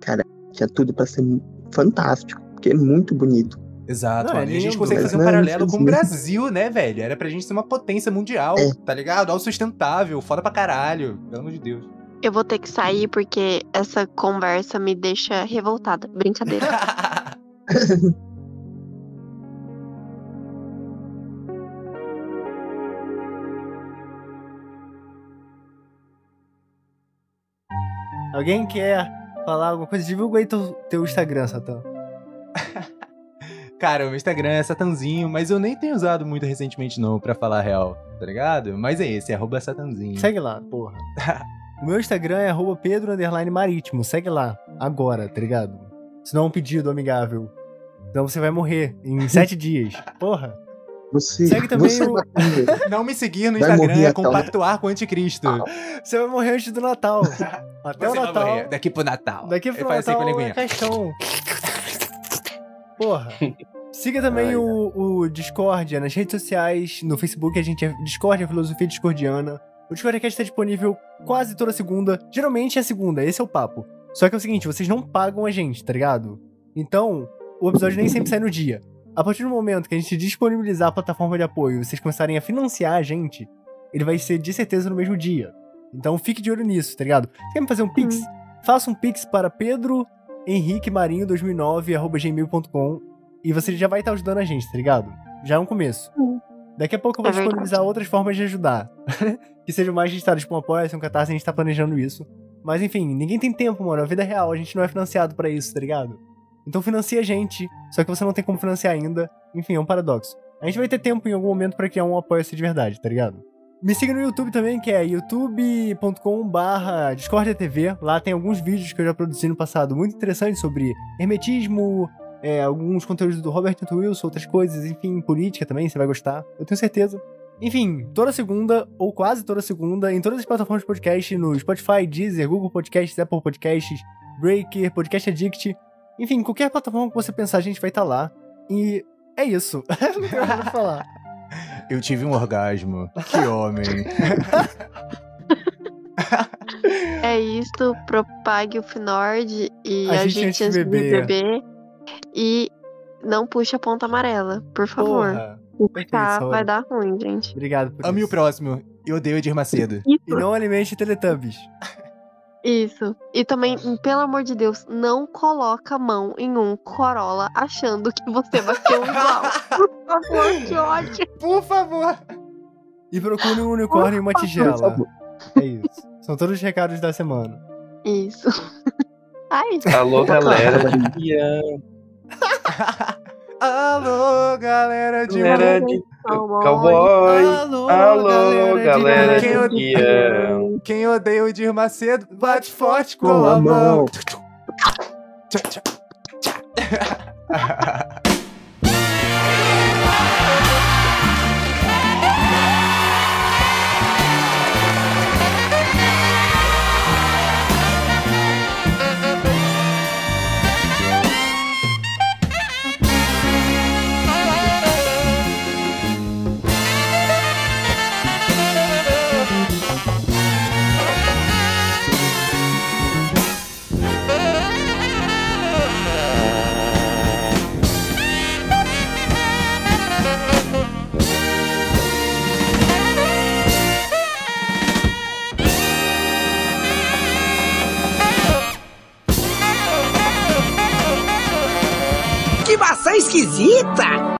Cara, tinha tudo pra ser fantástico, porque é muito bonito. Exato, Não, é mano. E a gente consegue fazer um né, paralelo com o Brasil, né, velho? Era pra gente ser uma potência mundial, É. tá ligado? Autossustentável, foda pra caralho. Pelo amor de Deus. Eu vou ter que sair porque essa conversa me deixa revoltada. Brincadeira. Alguém quer falar alguma coisa? Divulga aí teu, teu Instagram, Satã. Cara, o meu Instagram é satanzinho, mas eu nem tenho usado muito recentemente não, pra falar a real, tá ligado? Mas é esse, é arroba satanzinho. Segue lá, porra. o meu Instagram é arroba Pedro underline Marítimo. Segue lá, agora, tá ligado? Senão é um pedido amigável. Senão você vai morrer em sete dias. Porra. Você, Segue também você o-. Não me seguir no Vai Instagram é compactuar com o anticristo. Você vai morrer antes do Natal. Até Você o Natal. daqui pro Natal. Daqui Ele pro faz assim Natal com a é linguinha. caixão. Porra. Siga também Ai, o, o Discordia nas redes sociais, no Facebook, a gente é Discordia Filosofia Discordiana. O Discordcast está disponível quase toda segunda. Geralmente é segunda, esse é o papo. Só que é o seguinte, vocês não pagam a gente, tá ligado? Então, o episódio nem sempre sai no dia. A partir do momento que a gente disponibilizar a plataforma de apoio e vocês começarem a financiar a gente, ele vai ser de certeza no mesmo dia. Então fique de olho nisso, tá ligado? Você quer me fazer um pix? Faça um pix para Pedro Henrique Marinho 2009@gmail.com e você já vai estar ajudando a gente, tá ligado? Já é um começo. Daqui a pouco eu vou É verdade. disponibilizar outras formas de ajudar. que sejam mais registradas tipo um apoio, um catarse, a gente tá planejando isso. Mas enfim, ninguém tem tempo, mano. A vida é real, a gente não é financiado pra isso, tá ligado? Então financia a gente, só que você não tem como financiar ainda. Enfim, é um paradoxo. A gente vai ter tempo em algum momento pra criar um apoio-se de verdade, tá ligado? Me siga no YouTube também, que é youtube.com/barra Discordia TV. Lá tem alguns vídeos que eu já produzi no passado muito interessantes sobre hermetismo, é, alguns conteúdos do Robert Wilson, outras coisas, enfim, política também, você vai gostar, eu tenho certeza. Enfim, toda segunda, ou quase toda segunda, em todas as plataformas de podcast, no Spotify, Deezer, Google Podcasts, Apple Podcasts, Breaker, Podcast Addict, enfim, qualquer plataforma que você pensar, a gente vai estar lá. E é isso. Não tenho nada pra falar. Eu tive um orgasmo. Que homem. É isto, propague o Finord e A a, gente gente, antes de beber. beber. E não puxe a ponta amarela, por favor. Porra. Tá, vai dar ruim, gente. Obrigado por Ame o isso. próximo. E odeio Edir Macedo. E Isso, não alimente Teletubbies. Isso. E também, pelo amor de Deus, não coloca a mão em um Corolla achando que você vai ser um igual. Por favor, que ódio. Por favor. E procure um unicórnio e uma tigela. É isso. São todos os recados da semana. Isso. Ai, Alô, galera. Alô, galera de Galera de Cowboy. Alô, Alô, galera Quem de eu- peão. Quem odeia o Dir Macedo, bate forte com, Com a a mão. mão. esquisita!